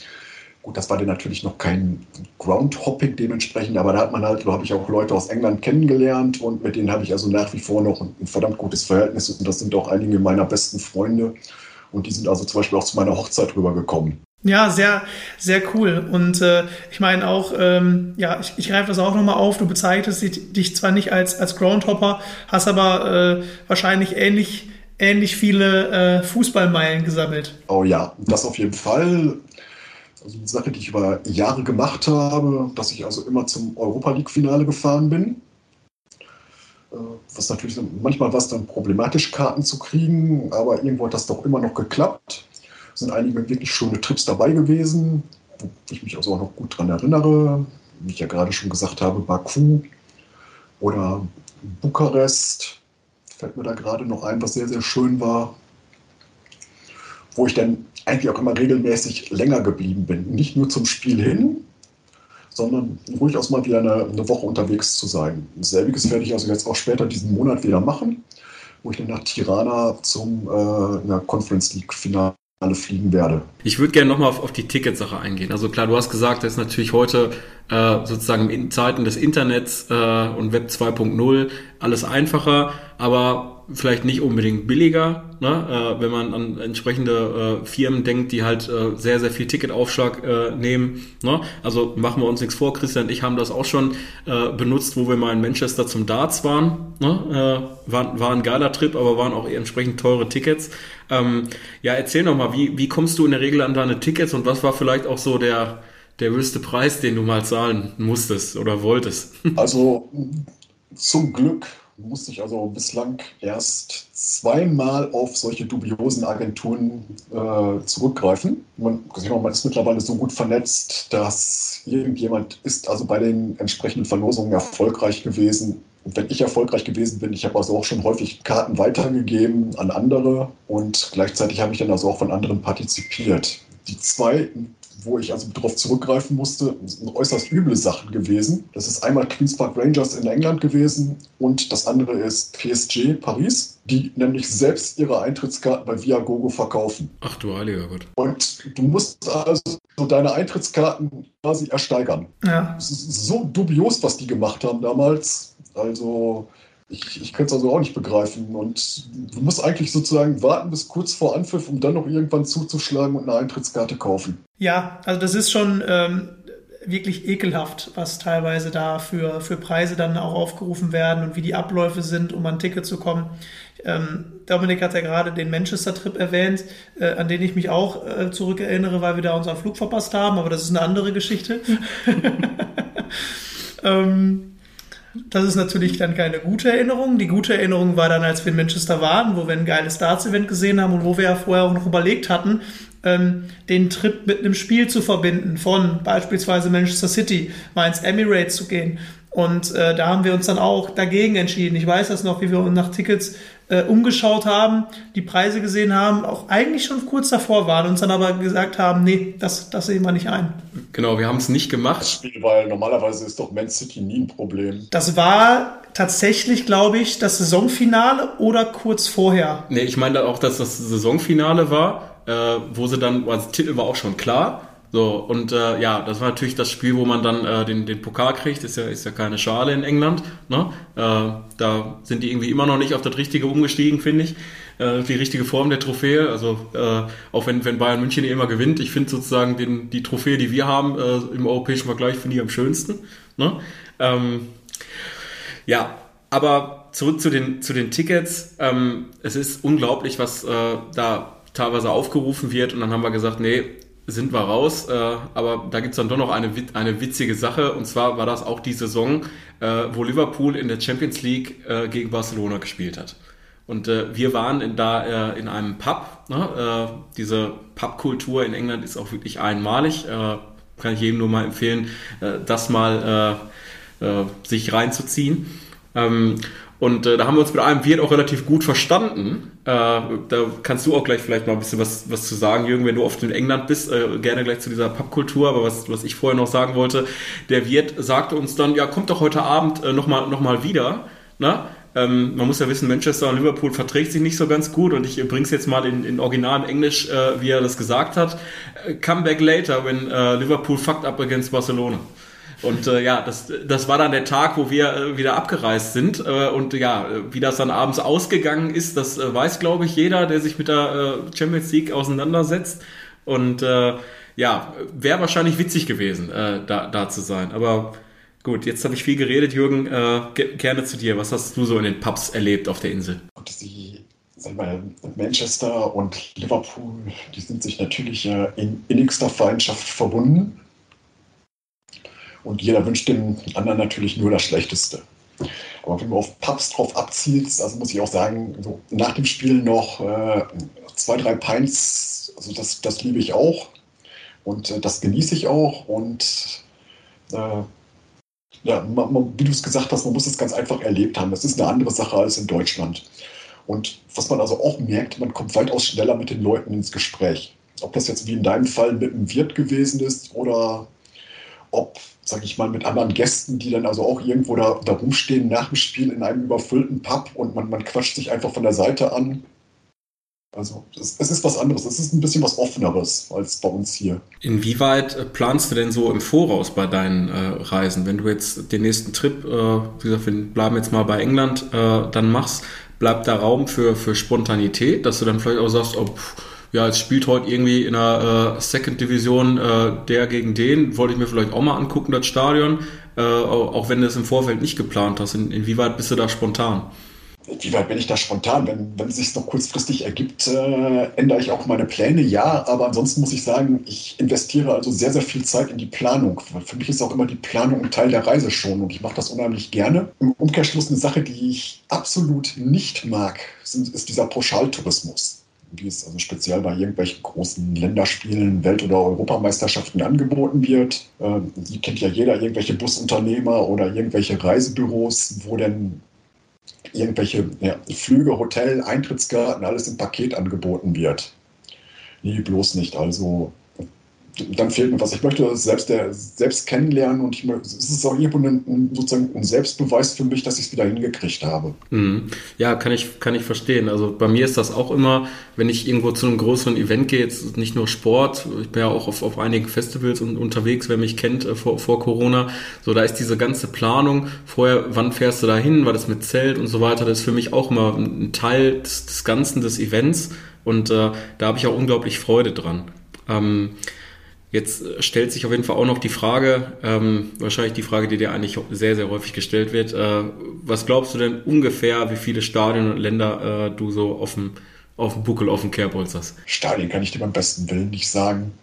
Gut, das war dann natürlich noch kein Groundhopping dementsprechend, aber da hat man halt, da habe ich auch Leute aus England kennengelernt und mit denen habe ich also nach wie vor noch ein, ein verdammt gutes Verhältnis und das sind auch einige meiner besten Freunde. Und die sind also zum Beispiel auch zu meiner Hochzeit rübergekommen. Ja, sehr, sehr cool. Und äh, ich meine auch, ähm, ja, ich, ich greife das auch nochmal auf. Du bezeichnest dich zwar nicht als, als Groundhopper, hast aber äh, wahrscheinlich ähnlich, ähnlich viele äh, Fußballmeilen gesammelt. Oh ja, das auf jeden Fall. Also eine Sache, die ich über Jahre gemacht habe, dass ich also immer zum Europa League-Finale gefahren bin. Was natürlich manchmal war es dann problematisch, Karten zu kriegen, aber irgendwo hat das doch immer noch geklappt. Es sind einige wirklich schöne Trips dabei gewesen, wo ich mich also auch noch gut dran erinnere. Wie ich ja gerade schon gesagt habe, Baku oder Bukarest fällt mir da gerade noch ein, was sehr, sehr schön war. Wo ich dann eigentlich auch immer regelmäßig länger geblieben bin. Nicht nur zum Spiel hin, sondern durchaus mal wieder eine, eine, Woche unterwegs zu sein. Selbiges werde ich also jetzt auch später diesen Monat wieder machen, wo ich dann nach Tirana zum äh, Conference League Finale fliegen werde. Ich würde gerne nochmal auf, auf die Ticketsache eingehen. Also klar, du hast gesagt, das ist natürlich heute äh, sozusagen in Zeiten des Internets äh, und Web 2.0 alles einfacher, aber vielleicht nicht unbedingt billiger, ne? äh, wenn man an entsprechende äh, Firmen denkt, die halt äh, sehr, sehr viel Ticketaufschlag äh, nehmen. Ne? Also machen wir uns nichts vor, Christian und ich haben das auch schon äh, benutzt, wo wir mal in Manchester zum Darts waren. Ne? Äh, war, war ein geiler Trip, aber waren auch entsprechend teure Tickets. Ähm, ja, erzähl noch mal, wie, wie kommst du in der Regel an deine Tickets und was war vielleicht auch so der, der höchste Preis, den du mal zahlen musstest oder wolltest? Also zum Glück musste ich also bislang erst zweimal auf solche dubiosen Agenturen äh, zurückgreifen. Man, man, ist mittlerweile so gut vernetzt, dass irgendjemand ist also bei den entsprechenden Verlosungen erfolgreich gewesen. Und wenn ich erfolgreich gewesen bin, ich habe also auch schon häufig Karten weitergegeben an andere und gleichzeitig habe ich dann also auch von anderen partizipiert. Die zwei wo ich also darauf zurückgreifen musste, sind äußerst üble Sachen gewesen. Das ist einmal Queen's Park Rangers in England gewesen und das andere ist PSG Paris, die nämlich selbst ihre Eintrittskarten bei Viagogo verkaufen. Ach du heiliger Gott. Und du musst also so deine Eintrittskarten quasi ersteigern. Ja. Es ist so dubios, was die gemacht haben damals. Also ich, ich könnte es also auch nicht begreifen. Und du musst eigentlich sozusagen warten bis kurz vor Anpfiff, um dann noch irgendwann zuzuschlagen und eine Eintrittskarte kaufen. Ja, also das ist schon ähm, wirklich ekelhaft, was teilweise da für, für Preise dann auch aufgerufen werden und wie die Abläufe sind, um an Ticket zu kommen. Ähm, Dominik hat ja gerade den Manchester-Trip erwähnt, äh, an den ich mich auch äh, zurückerinnere, weil wir da unseren Flug verpasst haben, aber das ist eine andere Geschichte. ähm, das ist natürlich dann keine gute Erinnerung. Die gute Erinnerung war dann, als wir in Manchester waren, wo wir ein geiles Darts-Event gesehen haben und wo wir ja vorher auch noch überlegt hatten, ähm, den Trip mit einem Spiel zu verbinden, von beispielsweise Manchester City mal ins Emirates zu gehen. Und äh, da haben wir uns dann auch dagegen entschieden. Ich weiß das noch, wie wir uns nach Tickets äh, umgeschaut haben, die Preise gesehen haben, auch eigentlich schon kurz davor waren, uns dann aber gesagt haben, nee, das, das sehen wir nicht ein. Genau, wir haben es nicht Das gemacht. Spiel, weil normalerweise ist doch Man City nie ein Problem. Das war tatsächlich, glaube ich, das Saisonfinale oder kurz vorher. Nee, ich meine auch, dass das Saisonfinale war, äh, wo sie dann, also, Titel war auch schon klar. So, und äh, ja, das war natürlich das Spiel, wo man dann äh, den, den Pokal kriegt. Ist ja, ist ja keine Schale in England. Ne? Äh, da sind die irgendwie immer noch nicht auf das Richtige umgestiegen, finde ich. Äh, die richtige Form der Trophäe. Also äh, auch wenn, wenn Bayern München immer gewinnt, ich finde sozusagen den, die Trophäe, die wir haben äh, im europäischen Vergleich, finde ich am schönsten. Ne? Ähm, ja, aber zurück zu den, zu den Tickets. Ähm, es ist unglaublich, was äh, da teilweise aufgerufen wird. Und dann haben wir gesagt, nee, sind wir raus. Äh, aber da gibt's dann doch noch eine, eine witzige Sache. Und zwar war das auch die Saison, äh, wo Liverpool in der Champions League äh, gegen Barcelona gespielt hat. Und äh, wir waren in, da äh, in einem Pub. Ne? Äh, diese Pubkultur in England ist auch wirklich einmalig. Kann ich jedem nur mal empfehlen, das mal sich reinzuziehen. Ähm, und äh, da haben wir uns mit einem Wirt auch relativ gut verstanden. Äh, da kannst du auch gleich vielleicht mal ein bisschen was, was zu sagen, Jürgen, wenn du oft in England bist, äh, gerne gleich zu dieser Pubkultur. Aber was, was ich vorher noch sagen wollte, der Wirt sagte uns dann, ja, kommt doch heute Abend äh, nochmal noch mal wieder. Na? Ähm, man muss ja wissen, Manchester und Liverpool verträgt sich nicht so ganz gut und ich bring's jetzt mal in, in originalem Englisch, äh, wie er das gesagt hat. Äh, Come back later when äh, Liverpool fucked up against Barcelona. Und äh, ja, das, das war dann der Tag, wo wir äh, wieder abgereist sind. Äh, und ja, wie das dann abends ausgegangen ist, das äh, weiß, glaube ich, jeder, der sich mit der äh, Champions League auseinandersetzt. Und äh, ja, wäre wahrscheinlich witzig gewesen, äh, da, da zu sein. Aber gut, jetzt habe ich viel geredet, Jürgen. Äh, ge gerne zu dir. Was hast du so in den Pubs erlebt auf der Insel? Und die, sag mal, Manchester und Liverpool, die sind sich natürlich äh, in innigster Feindschaft verbunden. Und jeder wünscht dem anderen natürlich nur das Schlechteste. Aber wenn du auf Pubs drauf abzielst, also muss ich auch sagen, so nach dem Spiel noch äh, zwei, drei Pints, also das, das liebe ich auch. Und äh, das genieße ich auch. Und äh, ja, man, man, wie du es gesagt hast, man muss es ganz einfach erlebt haben. Das ist eine andere Sache als in Deutschland. Und was man also auch merkt, man kommt weitaus schneller mit den Leuten ins Gespräch. Ob das jetzt wie in deinem Fall mit einem Wirt gewesen ist oder ob, sag ich mal, mit anderen Gästen, die dann also auch irgendwo da, da rumstehen nach dem Spiel in einem überfüllten Pub und man, man quatscht sich einfach von der Seite an. Also es, es ist was anderes, es ist ein bisschen was Offeneres als bei uns hier. Inwieweit äh, planst du denn so im Voraus bei deinen äh, Reisen? Wenn du jetzt den nächsten Trip, äh, wie gesagt, wir bleiben jetzt mal bei England, äh, dann machst, bleibt da Raum für, für Spontanität, dass du dann vielleicht auch sagst, oh, pff, ja, es spielt heute irgendwie in der äh, Second Division äh, der gegen den, wollte ich mir vielleicht auch mal angucken, das Stadion, äh, auch, wenn du es im Vorfeld nicht geplant hast. In, inwieweit bist du da spontan? Wie weit bin ich da spontan? Wenn, wenn es sich noch kurzfristig ergibt, äh, ändere ich auch meine Pläne, ja. Aber ansonsten muss ich sagen, ich investiere also sehr, sehr viel Zeit in die Planung. Für mich ist auch immer die Planung ein Teil der Reise schon und ich mache das unheimlich gerne. Im Umkehrschluss eine Sache, die ich absolut nicht mag, sind, ist dieser Pauschaltourismus wie es also speziell bei irgendwelchen großen Länderspielen, Welt- oder Europameisterschaften angeboten wird. Ähm, die kennt ja jeder, irgendwelche Busunternehmer oder irgendwelche Reisebüros, wo dann irgendwelche ja, Flüge, Hotel, Eintrittskarten, alles im Paket angeboten wird. Nee, bloß nicht. Also dann fehlt mir was. Ich möchte selbst, der, selbst kennenlernen und ich, es ist auch irgendwo ein, sozusagen ein Selbstbeweis für mich, dass ich es wieder hingekriegt habe. Mhm. Ja, kann ich, kann ich verstehen. Also bei mir ist das auch immer, wenn ich irgendwo zu einem größeren Event gehe, jetzt nicht nur Sport, ich bin ja auch auf, auf einigen Festivals und unterwegs, wer mich kennt äh, vor, vor Corona, so da ist diese ganze Planung, vorher, wann fährst du da hin, war das mit Zelt und so weiter, das ist für mich auch immer ein Teil des, des Ganzen des Events und äh, da habe ich auch unglaublich Freude dran. Ähm, Jetzt stellt sich auf jeden Fall auch noch die Frage, ähm, wahrscheinlich die Frage, die dir eigentlich sehr, sehr häufig gestellt wird. Äh, was glaubst du denn ungefähr, wie viele Stadien und Länder äh, du so auf dem, auf dem Buckel, auf dem Kerbholz hast? Stadien kann ich dir beim besten Willen nicht sagen.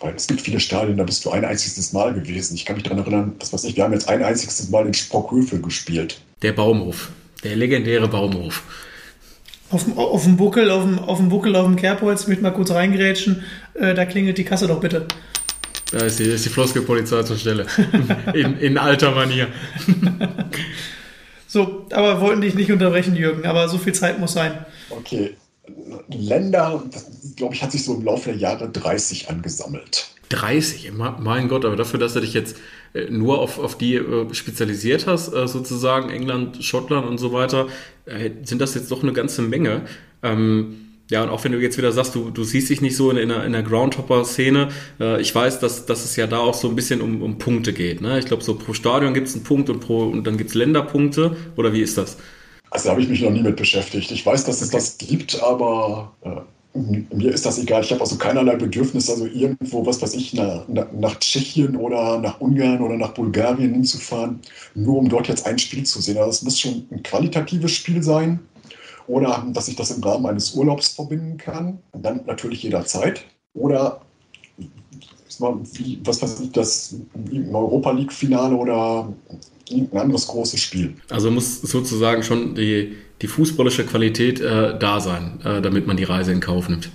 Weil es gibt viele Stadien, da bist du ein einziges Mal gewesen. Ich kann mich daran erinnern, das weiß ich, wir haben jetzt ein einziges Mal in Sprockhövel gespielt. Der Baumhof. Der legendäre Baumhof. Auf dem, auf dem Buckel, auf dem, auf dem Buckel, auf dem Kerbholz, ich mal kurz reingerätschen, äh, da klingelt die Kasse doch bitte. Da ist die, ist die Floskelpolizei zur Stelle. In, in alter Manier. so, aber wollten dich nicht unterbrechen, Jürgen, aber so viel Zeit muss sein. Okay. Länder, glaube ich, hat sich so im Laufe der Jahre 30 angesammelt. 30, mein Gott, aber dafür, dass du dich jetzt äh, nur auf, auf die äh, spezialisiert hast, äh, sozusagen England, Schottland und so weiter, sind das jetzt doch eine ganze Menge. Ähm, ja, und auch wenn du jetzt wieder sagst, du, du siehst dich nicht so in, in einer, in einer Groundhopper-Szene, äh, ich weiß, dass, dass es ja da auch so ein bisschen um, um Punkte geht. Ne? Ich glaube, so pro Stadion gibt es einen Punkt und, pro, und dann gibt es Länderpunkte, oder wie ist das? Also da habe ich mich noch nie mit beschäftigt. Ich weiß, dass es okay. das gibt, aber äh, mir ist das egal. Ich habe also keinerlei Bedürfnis, also irgendwo, was weiß ich, nach, nach, Tschechien oder nach Ungarn oder nach Bulgarien hinzufahren, nur um dort jetzt ein Spiel zu sehen. Also es muss schon ein qualitatives Spiel sein oder dass ich das im Rahmen eines Urlaubs verbinden kann. Und dann natürlich jederzeit. Oder was weiß ich, das ein Europa League-Finale oder irgendein anderes großes Spiel. Also muss sozusagen schon die, die fußballische Qualität äh, da sein, äh, damit man die Reise in Kauf nimmt.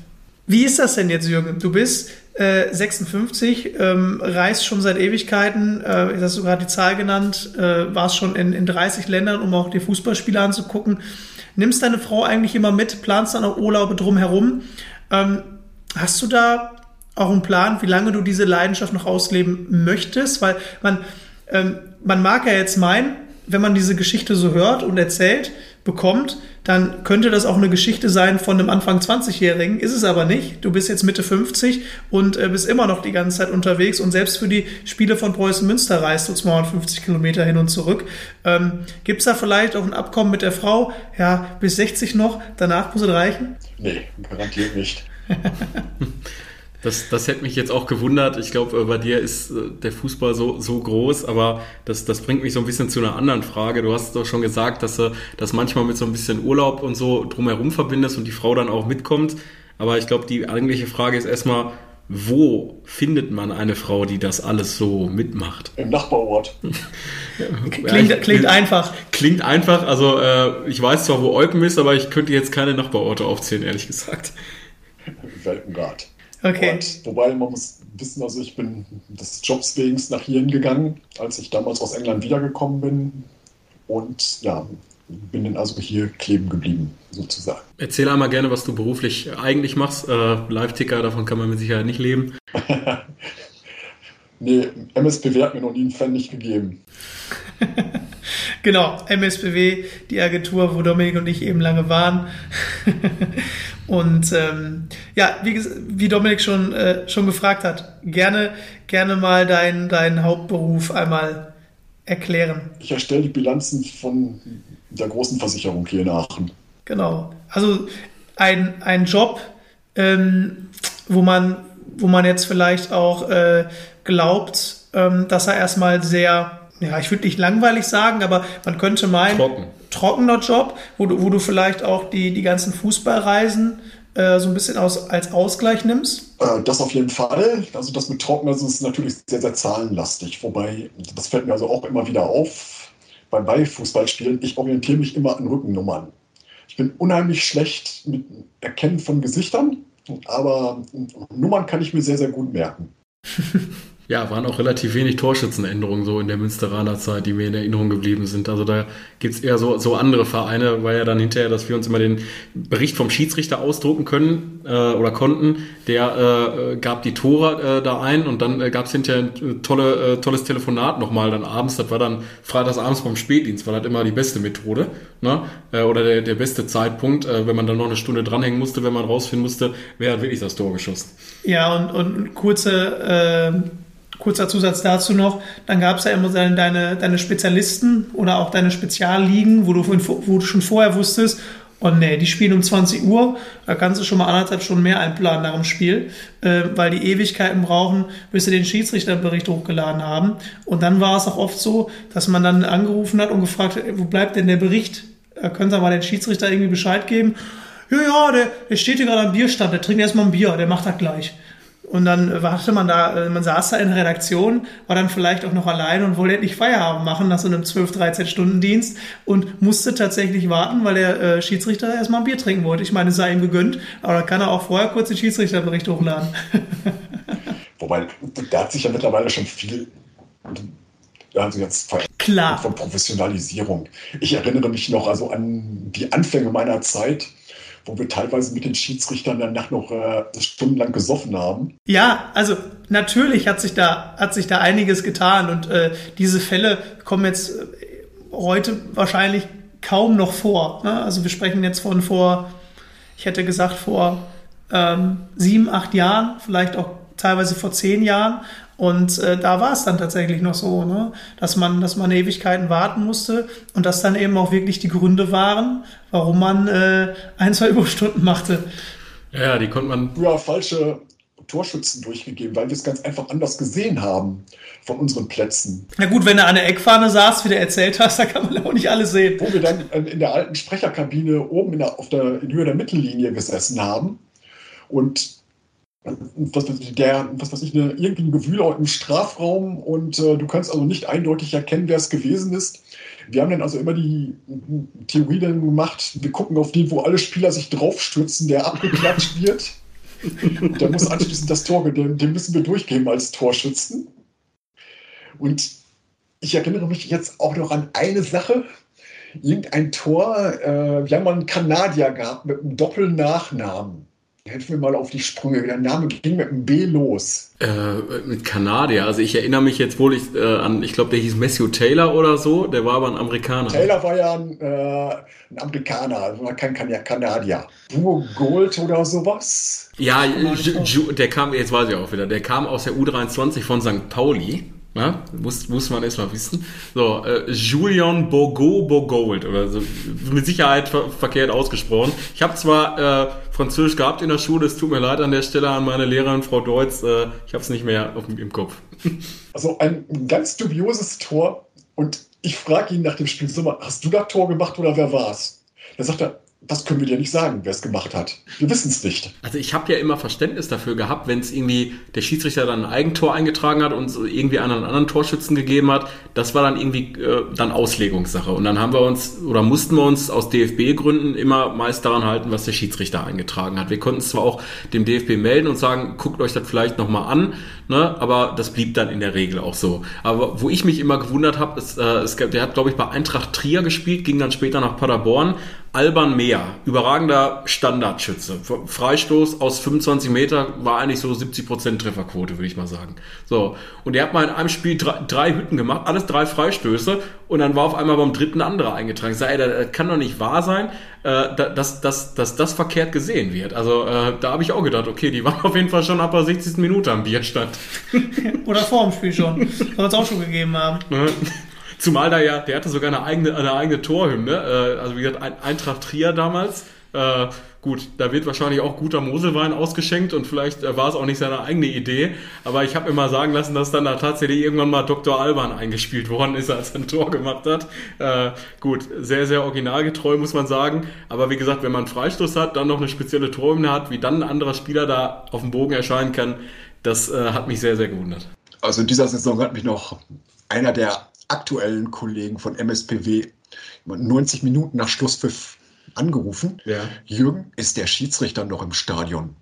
Wie ist das denn jetzt, Jürgen? Du bist äh, 56, ähm, reist schon seit Ewigkeiten, äh, jetzt hast du gerade die Zahl genannt, äh, warst schon in, in 30 Ländern, um auch die Fußballspiele anzugucken. Nimmst deine Frau eigentlich immer mit, planst dann auch Urlaube drumherum. Ähm, hast du da auch einen Plan, wie lange du diese Leidenschaft noch ausleben möchtest? Weil man, ähm, man mag ja jetzt meinen, wenn man diese Geschichte so hört und erzählt, bekommt, dann könnte das auch eine Geschichte sein von einem Anfang 20-Jährigen. Ist es aber nicht. Du bist jetzt Mitte 50 und äh, bist immer noch die ganze Zeit unterwegs und selbst für die Spiele von Preußen Münster reist du 250 Kilometer hin und zurück. Ähm, Gibt es da vielleicht auch ein Abkommen mit der Frau? Ja, bis 60 noch, danach muss es reichen? Nee, garantiert nicht. Das, das hätte mich jetzt auch gewundert. Ich glaube, bei dir ist äh, der Fußball so, so groß, aber das, das bringt mich so ein bisschen zu einer anderen Frage. Du hast doch schon gesagt, dass du das manchmal mit so ein bisschen Urlaub und so drumherum verbindest und die Frau dann auch mitkommt. Aber ich glaube, die eigentliche Frage ist erstmal, wo findet man eine Frau, die das alles so mitmacht? Im Nachbarort. klingt, klingt einfach. Klingt einfach. Also äh, ich weiß zwar, wo Eupen ist, aber ich könnte jetzt keine Nachbarorte aufzählen, ehrlich gesagt. Weltengard. Okay. Und, wobei man muss wissen, also ich bin des Jobs wegen nach hierhin gegangen, als ich damals aus England wiedergekommen bin. Und ja, bin dann also hier kleben geblieben, sozusagen. Erzähl einmal gerne, was du beruflich eigentlich machst. Äh, Live-Ticker, davon kann man mit Sicherheit nicht leben. nee, MSPW hat mir noch nie einen Pfennig gegeben. genau, MSPW, die Agentur, wo Dominik und ich eben lange waren. Und ähm, ja, wie, wie Dominik schon, äh, schon gefragt hat, gerne, gerne mal deinen dein Hauptberuf einmal erklären. Ich erstelle die Bilanzen von der großen Versicherung hier in Aachen. Genau. Also ein, ein Job, ähm, wo, man, wo man jetzt vielleicht auch äh, glaubt, ähm, dass er erstmal sehr, ja, ich würde nicht langweilig sagen, aber man könnte meinen, Trocken trockener Job, wo du, wo du vielleicht auch die, die ganzen Fußballreisen äh, so ein bisschen aus, als Ausgleich nimmst? Äh, das auf jeden Fall. Also das mit Trocken, also ist natürlich sehr, sehr zahlenlastig. Wobei, das fällt mir also auch immer wieder auf bei, bei Fußballspielen. Ich orientiere mich immer an Rückennummern. Ich bin unheimlich schlecht mit Erkennen von Gesichtern, aber Nummern kann ich mir sehr, sehr gut merken. Ja, waren auch relativ wenig Torschützenänderungen so in der Münsteraner Zeit, die mir in Erinnerung geblieben sind. Also da gibt's eher so, so andere Vereine, weil ja dann hinterher, dass wir uns immer den Bericht vom Schiedsrichter ausdrucken können äh, oder konnten. Der äh, gab die Tore äh, da ein und dann äh, gab's hinterher ein tolle, äh, tolles Telefonat nochmal dann abends. Das war dann freitags abends vom Spätdienst, war das immer die beste Methode ne? äh, oder der, der beste Zeitpunkt, äh, wenn man dann noch eine Stunde dranhängen musste, wenn man rausfinden musste, wer hat wirklich das Tor geschossen. Ja, und, und kurze... Äh Kurzer Zusatz dazu noch, dann gab es ja immer deine, deine Spezialisten oder auch deine Spezialligen, wo du, wo du schon vorher wusstest, oh nee, die spielen um 20 Uhr, da kannst du schon mal anderthalb Stunden mehr einplanen nach dem Spiel, äh, weil die Ewigkeiten brauchen, bis sie den Schiedsrichterbericht hochgeladen haben. Und dann war es auch oft so, dass man dann angerufen hat und gefragt hat, wo bleibt denn der Bericht? Da können Sie mal den Schiedsrichter irgendwie Bescheid geben. Ja, ja, der, der steht hier gerade am Bierstand, der trinkt erstmal ein Bier, der macht das gleich. Und dann wartete man da, äh, man saß da in der Redaktion, war dann vielleicht auch noch allein und wollte endlich Feierabend machen nach so einem 12, 13 Stunden Dienst und musste tatsächlich warten, weil der äh, Schiedsrichter erstmal ein Bier trinken wollte. Ich meine, es sei ihm gegönnt, aber da kann er auch vorher kurz den Schiedsrichterbericht hochladen. Wobei, da hat sich ja mittlerweile schon viel also jetzt Klar. von Professionalisierung. Ich erinnere mich noch also an die Anfänge meiner Zeit, wo wir teilweise mit den Schiedsrichtern danach noch äh, stundenlang gesoffen haben. Ja, also natürlich hat sich da, hat sich da einiges getan und äh, diese Fälle kommen jetzt äh, heute wahrscheinlich kaum noch vor. Ne? Also wir sprechen jetzt von vor, ich hätte gesagt vor ähm, sieben, acht Jahren, vielleicht auch teilweise vor zehn Jahren. Und äh, da war es dann tatsächlich noch so, ne? dass man, dass man Ewigkeiten warten musste und dass dann eben auch wirklich die Gründe waren, warum man äh, ein, zwei Überstunden machte. Ja, die konnte man. Ja, falsche Torschützen durchgegeben, weil wir es ganz einfach anders gesehen haben von unseren Plätzen. Na gut, wenn du an der Eckfahne saß, wie du erzählt hast, da kann man auch nicht alles sehen. Wo wir dann in der alten Sprecherkabine oben in der, auf der, in Höhe der Mittellinie gesessen haben und was der, was weiß ich, eine, irgendwie ein Gewühl im Strafraum und äh, du kannst also nicht eindeutig erkennen, wer es gewesen ist. Wir haben dann also immer die Theorie dann gemacht, wir gucken auf den, wo alle Spieler sich draufstürzen, der abgeklatscht wird. Der muss anschließend das Tor, den, den müssen wir durchgeben als Torschützen. Und ich erinnere mich jetzt auch noch an eine Sache. Irgendein Tor, äh, wir haben mal einen Kanadier gehabt mit einem Doppelnachnamen. Helfen wir mal auf die Sprünge. Der Name ging mit einem B los. Äh, mit Kanadier. Also ich erinnere mich jetzt wohl ich, äh, an, ich glaube, der hieß Matthew Taylor oder so. Der war aber ein Amerikaner. Taylor war ja ein, äh, ein Amerikaner, also war kein kan Kanadier. Duo Gold oder sowas? Ja, der kam, jetzt weiß ich auch wieder, der kam aus der U23 von St. Pauli. Ja, muss, muss man erstmal wissen. So, äh, Julian Bogo Bogold oder so, mit Sicherheit ver verkehrt ausgesprochen. Ich habe zwar äh, Französisch gehabt in der Schule, es tut mir leid an der Stelle an meine Lehrerin Frau Deutz, äh, ich habe es nicht mehr auf, im Kopf. Also ein ganz dubioses Tor und ich frage ihn nach dem Spiel, so, hast du das Tor gemacht oder wer war's? Da sagt er, das können wir dir nicht sagen, wer es gemacht hat. Wir wissen es nicht. Also ich habe ja immer Verständnis dafür gehabt, wenn es irgendwie der Schiedsrichter dann ein Eigentor eingetragen hat und irgendwie einen anderen Torschützen gegeben hat. Das war dann irgendwie äh, dann Auslegungssache. Und dann haben wir uns oder mussten wir uns aus DFB-Gründen immer meist daran halten, was der Schiedsrichter eingetragen hat. Wir konnten zwar auch dem DFB melden und sagen, guckt euch das vielleicht nochmal an, ne? aber das blieb dann in der Regel auch so. Aber wo ich mich immer gewundert habe, ist, äh, es, der hat glaube ich bei Eintracht Trier gespielt, ging dann später nach Paderborn Alban Mehr, überragender Standardschütze. Freistoß aus 25 Meter war eigentlich so 70% Trefferquote, würde ich mal sagen. So. Und er hat mal in einem Spiel drei, drei, Hütten gemacht, alles drei Freistöße und dann war auf einmal beim dritten anderer eingetragen. Ich sage, das kann doch nicht wahr sein, äh, dass, dass, dass das verkehrt gesehen wird. Also äh, da habe ich auch gedacht, okay, die waren auf jeden Fall schon ab der 60. Minute am Bierstand. Oder vor dem Spiel schon. Soll es auch schon gegeben haben. Zumal da ja, der hatte sogar eine eigene, eine eigene Torhymne. Äh, also wie gesagt, Eintracht Trier damals. Äh, gut, da wird wahrscheinlich auch guter Moselwein ausgeschenkt und vielleicht äh, war es auch nicht seine eigene Idee. Aber ich habe immer sagen lassen, dass dann da tatsächlich irgendwann mal Dr. Alban eingespielt worden ist, als er ein Tor gemacht hat. Äh, gut, sehr, sehr originalgetreu, muss man sagen. Aber wie gesagt, wenn man Freistoß hat, dann noch eine spezielle Torhymne hat, wie dann ein anderer Spieler da auf dem Bogen erscheinen kann, das äh, hat mich sehr, sehr gewundert. Also in dieser Saison hat mich noch einer der aktuellen Kollegen von MSPW 90 Minuten nach Schlusspfiff angerufen. Ja. Jürgen, ist der Schiedsrichter noch im Stadion?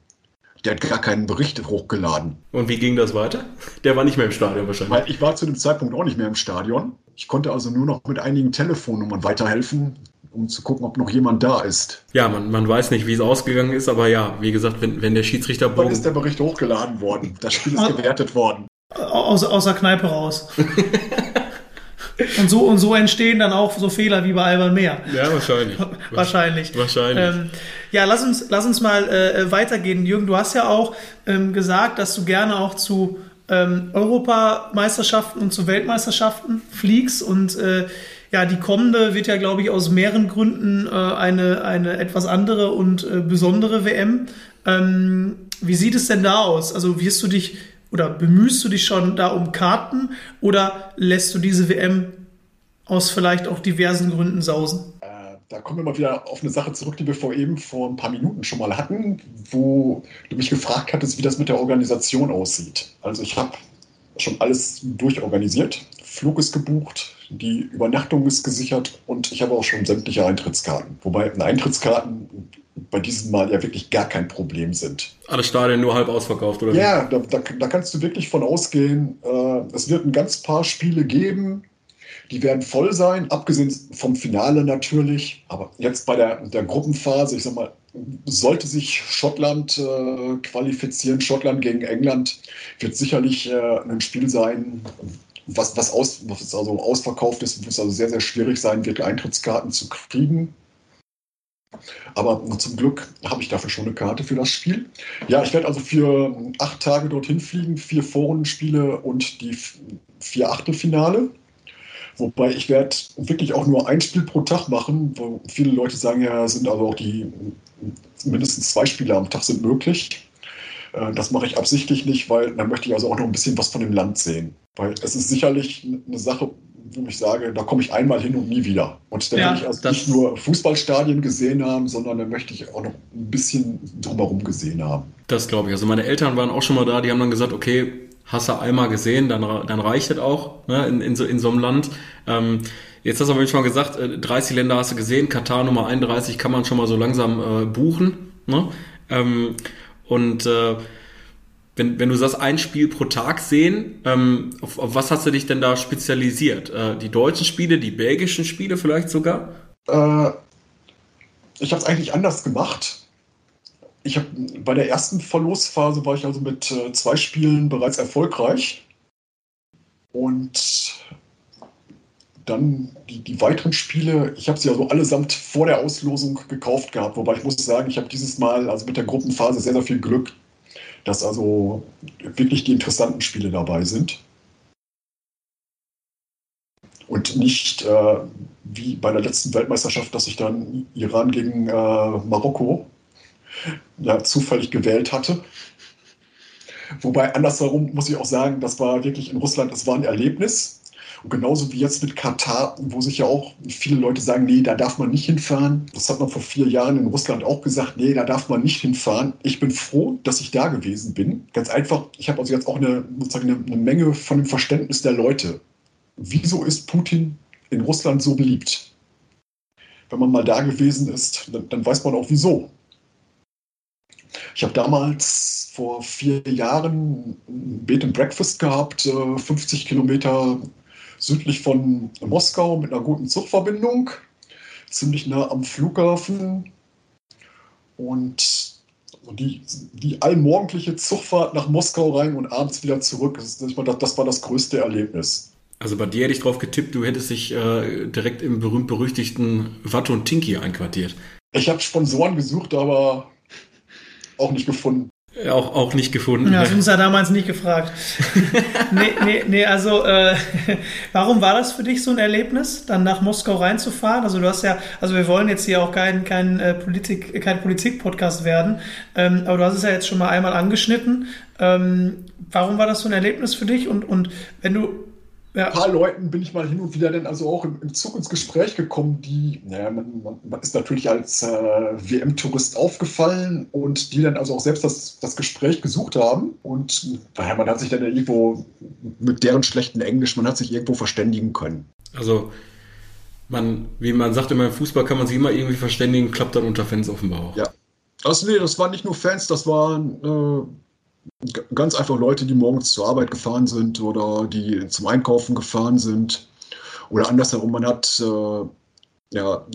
Der hat gar keinen Bericht hochgeladen. Und wie ging das weiter? Der war nicht mehr im Stadion wahrscheinlich. Weil ich war zu dem Zeitpunkt auch nicht mehr im Stadion. Ich konnte also nur noch mit einigen Telefonnummern weiterhelfen, um zu gucken, ob noch jemand da ist. Ja, man, man weiß nicht, wie es ausgegangen ist, aber ja, wie gesagt, wenn, wenn der Schiedsrichter... Wann ist der Bericht hochgeladen worden? Das Spiel ist ah. gewertet worden. Aus, aus der Kneipe raus. Und so, und so entstehen dann auch so Fehler wie bei Alban Mehr. Ja, wahrscheinlich. wahrscheinlich. Wahrscheinlich. Ähm, ja, lass uns, lass uns mal äh, weitergehen. Jürgen, du hast ja auch ähm, gesagt, dass du gerne auch zu ähm, Europameisterschaften und zu Weltmeisterschaften fliegst und äh, ja, die kommende wird ja, glaube ich, aus mehreren Gründen äh, eine, eine etwas andere und äh, besondere WM. Ähm, wie sieht es denn da aus? Also wirst du dich oder bemühst du dich schon da um Karten oder lässt du diese WM aus vielleicht auch diversen Gründen sausen? Äh, da kommen wir mal wieder auf eine Sache zurück, die wir vor eben vor ein paar Minuten schon mal hatten, wo du mich gefragt hattest, wie das mit der Organisation aussieht. Also ich habe schon alles durchorganisiert. Flug ist gebucht, die Übernachtung ist gesichert und ich habe auch schon sämtliche Eintrittskarten. Wobei Eintrittskarten bei diesem Mal ja wirklich gar kein Problem sind. Alle Stadien nur halb ausverkauft, oder? Ja, da, da, da kannst du wirklich von ausgehen. Äh, es wird ein ganz paar Spiele geben, die werden voll sein, abgesehen vom Finale natürlich. Aber jetzt bei der, der Gruppenphase, ich sag mal, sollte sich Schottland äh, qualifizieren, Schottland gegen England, wird sicherlich äh, ein Spiel sein, was, was, aus, was also ausverkauft ist, wo es also sehr, sehr schwierig sein wird, Eintrittskarten zu kriegen. Aber zum Glück habe ich dafür schon eine Karte für das Spiel. Ja, ich werde also für acht Tage dorthin fliegen, vier Vorrundenspiele und die vier Achtelfinale. Wobei ich werde wirklich auch nur ein Spiel pro Tag machen. Wo viele Leute sagen ja, sind also auch die mindestens zwei Spiele am Tag sind möglich. Äh, das mache ich absichtlich nicht, weil dann möchte ich also auch noch ein bisschen was von dem Land sehen. Weil es ist sicherlich eine Sache, wo ich sage, da komme ich einmal hin und nie wieder. Und dann ja, will ich also nicht nur Fußballstadien gesehen haben, sondern dann möchte ich auch noch ein bisschen drumherum gesehen haben. Das glaube ich. Also meine Eltern waren auch schon mal da, die haben dann gesagt, okay, hast du einmal gesehen, dann, dann reicht es auch ne, in, in, so, in so einem Land. Ähm, jetzt hast du aber schon mal gesagt, 30 äh, Länder hast du gesehen, Katar Nummer 31 kann man schon mal so langsam äh, buchen. Ne? Ähm, und äh, wenn, wenn du sagst, ein Spiel pro Tag sehen, ähm, auf, auf was hast du dich denn da spezialisiert? Äh, die deutschen Spiele, die belgischen Spiele vielleicht sogar? Äh, ich habe es eigentlich anders gemacht. Ich habe bei der ersten Verlosphase war ich also mit äh, zwei Spielen bereits erfolgreich. Und dann die, die weiteren Spiele, ich habe sie also allesamt vor der Auslosung gekauft gehabt. Wobei ich muss sagen, ich habe dieses Mal also mit der Gruppenphase sehr, sehr viel Glück dass also wirklich die interessanten Spiele dabei sind. Und nicht äh, wie bei der letzten Weltmeisterschaft, dass ich dann Iran gegen äh, Marokko ja, zufällig gewählt hatte. Wobei andersherum muss ich auch sagen, das war wirklich in Russland, es war ein Erlebnis. Und genauso wie jetzt mit Katar, wo sich ja auch viele Leute sagen, nee, da darf man nicht hinfahren. Das hat man vor vier Jahren in Russland auch gesagt, nee, da darf man nicht hinfahren. Ich bin froh, dass ich da gewesen bin. Ganz einfach, ich habe also jetzt auch eine, sozusagen eine, eine Menge von dem Verständnis der Leute. Wieso ist Putin in Russland so beliebt? Wenn man mal da gewesen ist, dann, dann weiß man auch wieso. Ich habe damals vor vier Jahren ein Bed and Breakfast gehabt, 50 äh, Kilometer südlich von Moskau mit einer guten Zugverbindung, ziemlich nah am Flughafen. Und die, die allmorgendliche Zugfahrt nach Moskau rein und abends wieder zurück, das, das war das größte Erlebnis. Also bei dir hätte ich drauf getippt, du hättest dich äh, direkt im berühmt-berüchtigten Watt und Tinky einquartiert. Ich habe Sponsoren gesucht, aber auch nicht gefunden. Auch, auch nicht gefunden. Ja, das uns ja damals nicht gefragt. nee, nee, nee, also äh, warum war das für dich so ein Erlebnis, dann nach Moskau reinzufahren? Also du hast ja, also wir wollen jetzt hier auch kein, kein äh, Politik, kein Politik-Podcast werden, ähm, aber du hast es ja jetzt schon mal einmal angeschnitten. Ähm, warum war das so ein Erlebnis für dich? Und, und wenn du ja. ein paar Leuten bin ich mal hin und wieder dann also auch im, im Zug ins Gespräch gekommen, die, naja, man, man, man ist natürlich als äh, WM-Tourist aufgefallen und die dann also auch selbst das, das Gespräch gesucht haben. Und naja, man hat sich dann irgendwo mit deren schlechten Englisch, man hat sich irgendwo verständigen können. Also man, wie man sagt immer im Fußball, kann man sich immer irgendwie verständigen, klappt dann unter Fans auf dem Bauch. Ja. Also nee, das waren nicht nur Fans, das waren äh, ganz einfach Leute, die morgens zur Arbeit gefahren sind oder die zum Einkaufen gefahren sind. Oder andersherum, man hat äh, ja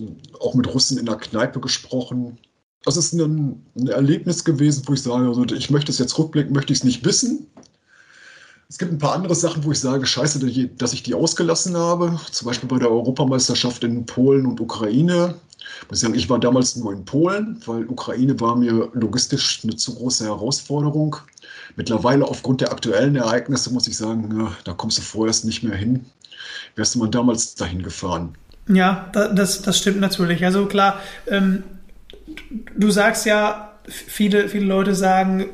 auch mit Russen in der Kneipe gesprochen. Das ist ein, ein Erlebnis gewesen, wo ich sage, also ich möchte es jetzt rückblicken, möchte ich es nicht wissen. Es gibt ein paar andere Sachen, wo ich sage, scheiße, dass ich die ausgelassen habe. Zum Beispiel bei der Europameisterschaft in Polen und Ukraine muss ich sagen, ich war damals nur in Polen, weil Ukraine war mir logistisch eine zu große Herausforderung. Mittlerweile aufgrund der aktuellen Ereignisse muss ich sagen, ja, da kommst du vorerst nicht mehr hin. Wärst du mal damals dahin gefahren? Ja, das, das stimmt natürlich. Also klar, ähm, du sagst ja, viele, viele Leute sagen,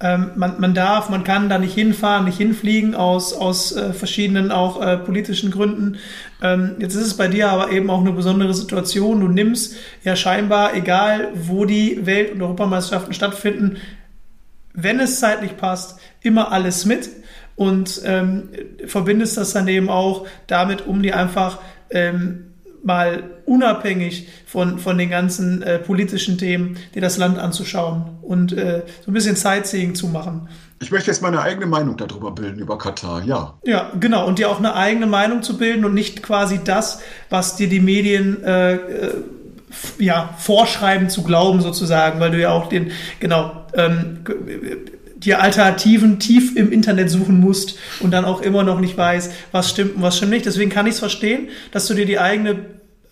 ähm, man, man darf, man kann da nicht hinfahren, nicht hinfliegen aus, aus äh, verschiedenen auch äh, politischen Gründen. Ähm, jetzt ist es bei dir aber eben auch eine besondere Situation. Du nimmst ja scheinbar, egal wo die Welt- und Europameisterschaften stattfinden, wenn es zeitlich passt, immer alles mit und ähm, verbindest das dann eben auch damit, um dir einfach ähm, mal unabhängig von, von den ganzen äh, politischen Themen, dir das Land anzuschauen und äh, so ein bisschen Sightseeing zu machen. Ich möchte jetzt meine eigene Meinung darüber bilden, über Katar, ja. Ja, genau. Und dir auch eine eigene Meinung zu bilden und nicht quasi das, was dir die Medien äh, äh ja, vorschreiben zu glauben, sozusagen, weil du ja auch den, genau, ähm, dir Alternativen tief im Internet suchen musst und dann auch immer noch nicht weiß, was stimmt und was stimmt nicht. Deswegen kann ich es verstehen, dass du dir die eigene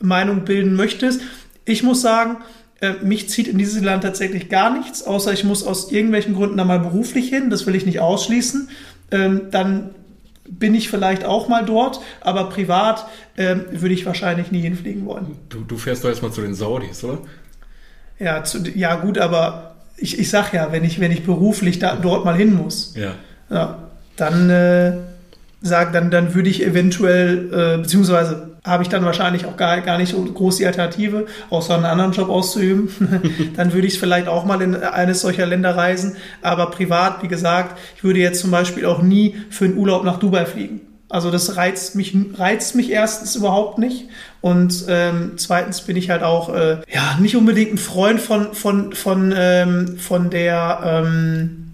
Meinung bilden möchtest. Ich muss sagen, äh, mich zieht in dieses Land tatsächlich gar nichts, außer ich muss aus irgendwelchen Gründen da mal beruflich hin. Das will ich nicht ausschließen. Ähm, dann bin ich vielleicht auch mal dort, aber privat ähm, würde ich wahrscheinlich nie hinfliegen wollen. Du, du fährst doch erstmal zu den Saudis, oder? Ja, zu, ja gut, aber ich, ich sag ja, wenn ich, wenn ich beruflich da, dort mal hin muss, ja. Ja, dann äh, sag, dann, dann würde ich eventuell, äh, beziehungsweise habe ich dann wahrscheinlich auch gar, gar nicht so groß die Alternative, außer einen anderen Job auszuüben. dann würde ich vielleicht auch mal in eines solcher Länder reisen. Aber privat, wie gesagt, ich würde jetzt zum Beispiel auch nie für einen Urlaub nach Dubai fliegen. Also das reizt mich, reizt mich erstens überhaupt nicht. Und ähm, zweitens bin ich halt auch äh, ja nicht unbedingt ein Freund von, von, von, ähm, von der ähm,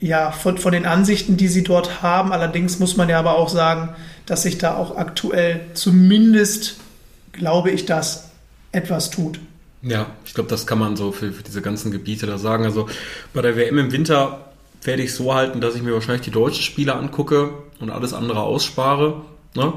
ja, von, von den Ansichten, die sie dort haben. Allerdings muss man ja aber auch sagen, dass sich da auch aktuell zumindest, glaube ich, das etwas tut. Ja, ich glaube, das kann man so für, für diese ganzen Gebiete da sagen. Also bei der WM im Winter werde ich so halten, dass ich mir wahrscheinlich die deutschen Spiele angucke und alles andere ausspare. Ne?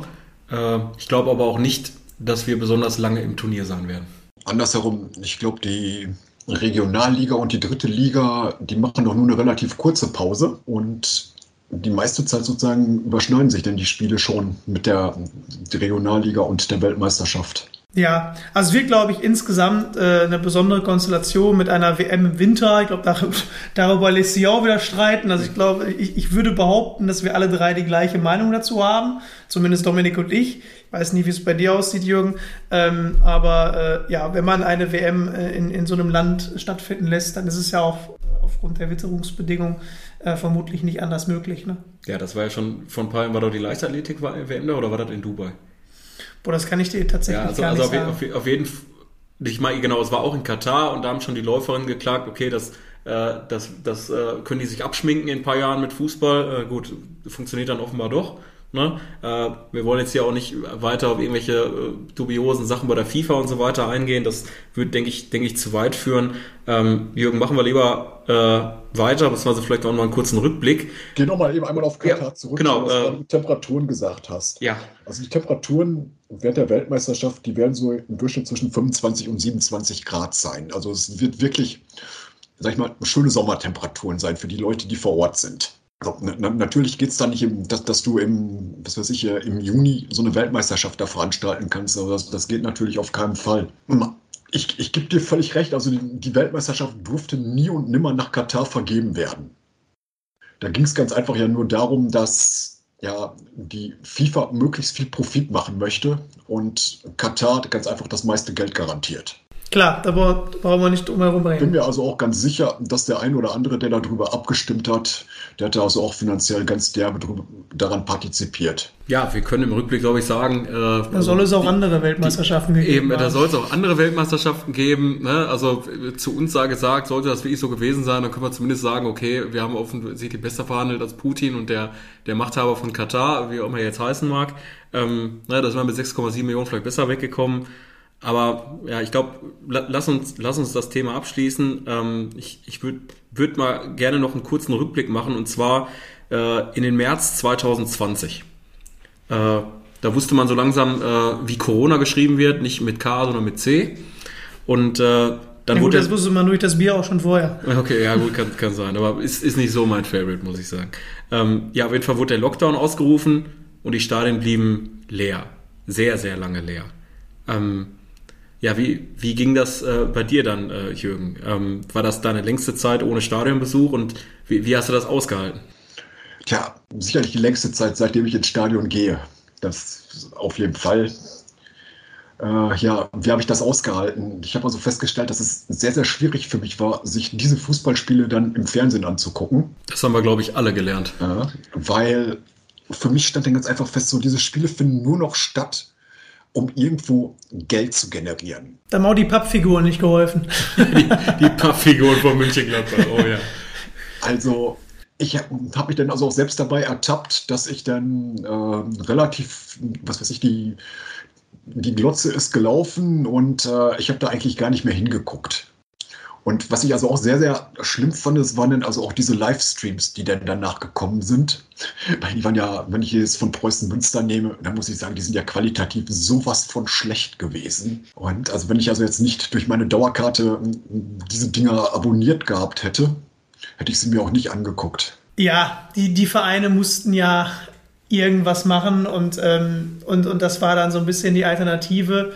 Äh, ich glaube aber auch nicht, dass wir besonders lange im Turnier sein werden. Andersherum, ich glaube, die Regionalliga und die dritte Liga, die machen doch nur eine relativ kurze Pause und die meiste Zeit sozusagen überschneiden sich denn die Spiele schon mit der Regionalliga und der Weltmeisterschaft. Ja, also wir glaube ich insgesamt äh, eine besondere Konstellation mit einer WM im Winter. Ich glaube, darüber, darüber lässt sich auch wieder streiten. Also ich glaube, ich, ich würde behaupten, dass wir alle drei die gleiche Meinung dazu haben. Zumindest Dominik und ich. Ich weiß nicht, wie es bei dir aussieht, Jürgen. Ähm, aber äh, ja, wenn man eine WM äh, in, in so einem Land stattfinden lässt, dann ist es ja auch aufgrund der Witterungsbedingungen äh, vermutlich nicht anders möglich. Ne? Ja, das war ja schon vor ein paar Jahren, war doch die Leichtathletik-WM da oder war das in Dubai? Boah, das kann ich dir tatsächlich ja, also, gar also nicht auf, sagen. Auf, auf jeden Fall, ich meine, genau, es war auch in Katar und da haben schon die Läuferinnen geklagt, okay, das, äh, das, das äh, können die sich abschminken in ein paar Jahren mit Fußball. Äh, gut, funktioniert dann offenbar doch. Ne? Äh, wir wollen jetzt hier auch nicht weiter auf irgendwelche äh, dubiosen Sachen bei der FIFA und so weiter eingehen. Das würde, denke ich, denke ich, zu weit führen. Ähm, Jürgen, machen wir lieber äh, weiter, beziehungsweise vielleicht auch noch einen kurzen Rückblick. Geh nochmal eben einmal auf Katar ja, zurück, genau, was äh, du Temperaturen gesagt hast. Ja. Also die Temperaturen während der Weltmeisterschaft, die werden so im Durchschnitt zwischen 25 und 27 Grad sein. Also es wird wirklich, sag ich mal, schöne Sommertemperaturen sein für die Leute, die vor Ort sind. Na, natürlich geht es da nicht, im, dass, dass, du im, was weiß ich, im Juni so eine Weltmeisterschaft da veranstalten kannst. Aber das, das geht natürlich auf keinen Fall. Ich, ich gebe dir völlig recht, also die, die Weltmeisterschaft durfte nie und nimmer nach Katar vergeben werden. Da ging es ganz einfach ja nur darum, dass ja, die FIFA möglichst viel Profit machen möchte und Katar ganz einfach das meiste Geld garantiert. Klar, da brauchen wir nicht drum herum reden. Ich bin mir also auch ganz sicher, dass der ein oder andere, der darüber abgestimmt hat, der hatte also auch finanziell ganz derbe daran partizipiert. Ja, wir können im Rückblick, glaube ich, sagen. Äh, da soll es auch die, andere Weltmeisterschaften die, geben. Eben, da soll es auch andere Weltmeisterschaften geben. Ne? Also zu uns sei gesagt, sollte das wirklich so gewesen sein, dann können wir zumindest sagen, okay, wir haben offensichtlich besser verhandelt als Putin und der, der Machthaber von Katar, wie auch immer er jetzt heißen mag. Ähm, ne, da sind wir mit 6,7 Millionen vielleicht besser weggekommen. Aber ja, ich glaube, lass uns, lass uns das Thema abschließen. Ähm, ich ich würde würd mal gerne noch einen kurzen Rückblick machen und zwar äh, in den März 2020. Äh, da wusste man so langsam, äh, wie Corona geschrieben wird, nicht mit K, sondern mit C. Und äh, dann ja, gut, wurde das wusste man durch das Bier auch schon vorher. Okay, ja gut, kann, kann sein. Aber ist, ist nicht so mein Favorite, muss ich sagen. Ähm, ja, auf jeden Fall wurde der Lockdown ausgerufen und die Stadien blieben leer. Sehr, sehr lange leer. Ähm, ja, wie, wie ging das äh, bei dir dann, äh, Jürgen? Ähm, war das deine längste Zeit ohne Stadionbesuch und wie, wie hast du das ausgehalten? Tja, sicherlich die längste Zeit, seitdem ich ins Stadion gehe. Das auf jeden Fall. Äh, ja, wie habe ich das ausgehalten? Ich habe also festgestellt, dass es sehr, sehr schwierig für mich war, sich diese Fußballspiele dann im Fernsehen anzugucken. Das haben wir, glaube ich, alle gelernt. Weil für mich stand dann ganz einfach fest, so diese Spiele finden nur noch statt, um irgendwo Geld zu generieren. Da haben auch die Pappfiguren nicht geholfen. die, die Pappfiguren von München-Gladbach, oh ja. Also, ich habe mich dann also auch selbst dabei ertappt, dass ich dann äh, relativ, was weiß ich, die, die Glotze ist gelaufen und äh, ich habe da eigentlich gar nicht mehr hingeguckt. Und was ich also auch sehr, sehr schlimm fand, das waren dann also auch diese Livestreams, die dann danach gekommen sind. Weil die waren ja, wenn ich jetzt von Preußen Münster nehme, dann muss ich sagen, die sind ja qualitativ sowas von schlecht gewesen. Und also wenn ich also jetzt nicht durch meine Dauerkarte diese Dinger abonniert gehabt hätte, hätte ich sie mir auch nicht angeguckt. Ja, die, die Vereine mussten ja irgendwas machen und, ähm, und, und das war dann so ein bisschen die Alternative.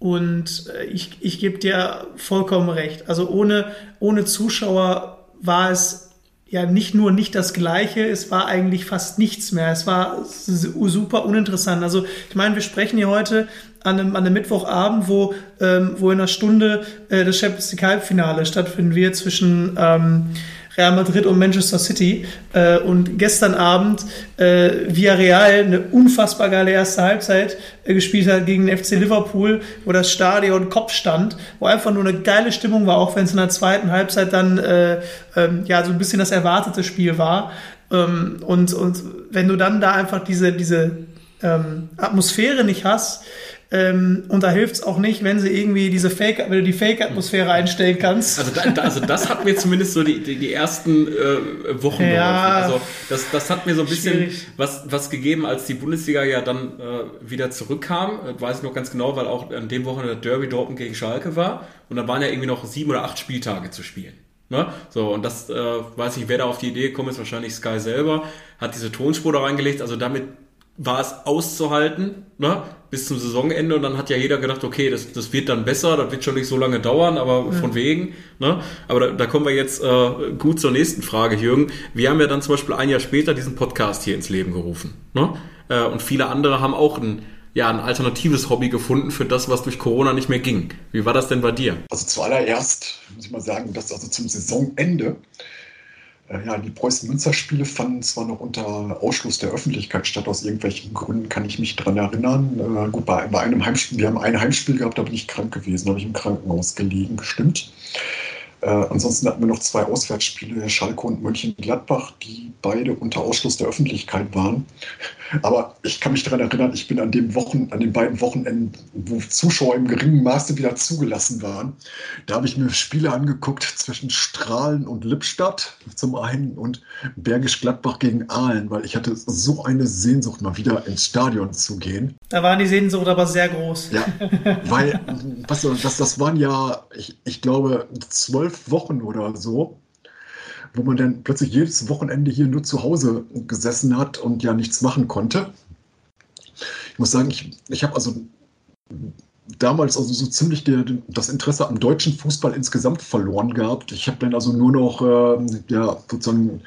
Und äh, ich, ich gebe dir vollkommen recht. Also ohne, ohne Zuschauer war es ja nicht nur nicht das Gleiche, es war eigentlich fast nichts mehr. Es war super uninteressant. Also ich meine, wir sprechen hier heute an einem, an einem Mittwochabend, wo, ähm, wo in einer Stunde äh, das Champions League Halbfinale stattfinden wird zwischen ähm, Real Madrid und Manchester City. Äh, und gestern Abend äh, Villarreal eine unfassbar geile erste Halbzeit äh, gespielt hat gegen den FC Liverpool, wo das Stadion Kopf stand, wo einfach nur eine geile Stimmung war, auch wenn es in der zweiten Halbzeit dann äh, ähm, ja so ein bisschen das erwartete Spiel war. Ähm, und, und wenn du dann da einfach diese, diese ähm, Atmosphäre nicht hast, ähm, und da hilft es auch nicht, wenn sie irgendwie diese Fake, wenn du die Fake-Atmosphäre einstellen kannst. Also, da, also das hat mir zumindest so die, die, die ersten äh, Wochen ja, geholfen. Also das, das hat mir so ein bisschen was, was gegeben, als die Bundesliga ja dann äh, wieder zurückkam. Das weiß ich noch ganz genau, weil auch an dem Wochenende der Derby Dortmund gegen Schalke war. Und dann waren ja irgendwie noch sieben oder acht Spieltage zu spielen. Ne? So, und das äh, weiß ich, wer da auf die Idee gekommen ist, wahrscheinlich Sky selber, hat diese Tonspur da reingelegt. Also damit war es auszuhalten, ne? bis zum Saisonende und dann hat ja jeder gedacht, okay, das, das wird dann besser, das wird schon nicht so lange dauern, aber ja. von wegen. Ne? Aber da, da kommen wir jetzt äh, gut zur nächsten Frage, Jürgen. Wir haben ja dann zum Beispiel ein Jahr später diesen Podcast hier ins Leben gerufen. Ne? Äh, und viele andere haben auch ein, ja, ein alternatives Hobby gefunden für das, was durch Corona nicht mehr ging. Wie war das denn bei dir? Also zuallererst muss ich mal sagen, dass also zum Saisonende äh, ja, die Preußen-Münster-Spiele fanden zwar noch unter Ausschluss der Öffentlichkeit statt, aus irgendwelchen Gründen kann ich mich daran erinnern. Äh, gut, bei, bei, einem Heimspiel, wir haben ein Heimspiel gehabt, da bin ich krank gewesen, da habe ich im Krankenhaus gelegen, gestimmt. Äh, ansonsten hatten wir noch zwei Auswärtsspiele, Schalke und Mönchengladbach, die beide unter Ausschluss der Öffentlichkeit waren. Aber ich kann mich daran erinnern, ich bin an, dem Wochen, an den beiden Wochenenden, wo Zuschauer im geringen Maße wieder zugelassen waren, da habe ich mir Spiele angeguckt zwischen Strahlen und Lippstadt zum einen und Bergisch Gladbach gegen Aalen, weil ich hatte so eine Sehnsucht, mal wieder ins Stadion zu gehen. Da waren die Sehnsucht aber sehr groß. Ja, weil was, das, das waren ja, ich, ich glaube, zwölf Wochen oder so wo man dann plötzlich jedes Wochenende hier nur zu Hause gesessen hat und ja nichts machen konnte. Ich muss sagen, ich, ich habe also damals also so ziemlich der, das Interesse am deutschen Fußball insgesamt verloren gehabt. Ich habe dann also nur noch äh, ja, sozusagen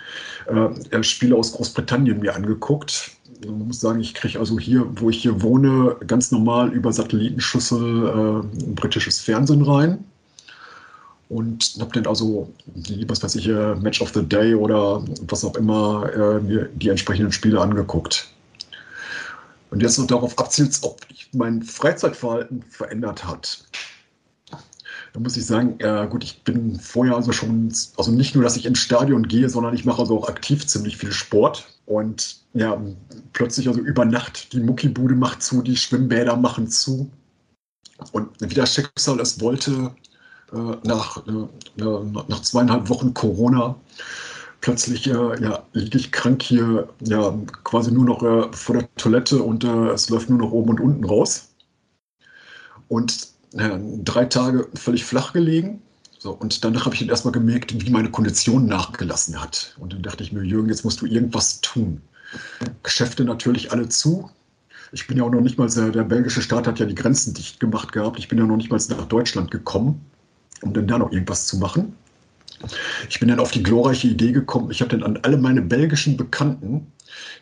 äh, Spiele aus Großbritannien mir angeguckt. Ich muss sagen, ich kriege also hier, wo ich hier wohne, ganz normal über Satellitenschüssel äh, britisches Fernsehen rein. Und habe dann also was weiß ich, äh, Match of the Day oder was auch immer äh, mir die entsprechenden Spiele angeguckt. Und jetzt noch darauf abzielt, ob mein Freizeitverhalten verändert hat. Da muss ich sagen, äh, gut, ich bin vorher also schon, also nicht nur, dass ich ins Stadion gehe, sondern ich mache also auch aktiv ziemlich viel Sport. Und ja, plötzlich also über Nacht, die Muckibude macht zu, die Schwimmbäder machen zu. Und wie das Schicksal es wollte, nach, äh, nach zweieinhalb Wochen Corona plötzlich äh, ja, liege ich krank hier ja, quasi nur noch äh, vor der Toilette und äh, es läuft nur noch oben und unten raus. Und drei Tage völlig flach gelegen. So, und danach habe ich erstmal gemerkt, wie meine Kondition nachgelassen hat. Und dann dachte ich mir, Jürgen, jetzt musst du irgendwas tun. Geschäfte natürlich alle zu. Ich bin ja auch noch nicht mal, der belgische Staat hat ja die Grenzen dicht gemacht gehabt. Ich bin ja noch nicht mal nach Deutschland gekommen um dann da noch irgendwas zu machen. Ich bin dann auf die glorreiche Idee gekommen, ich habe dann an alle meine belgischen Bekannten,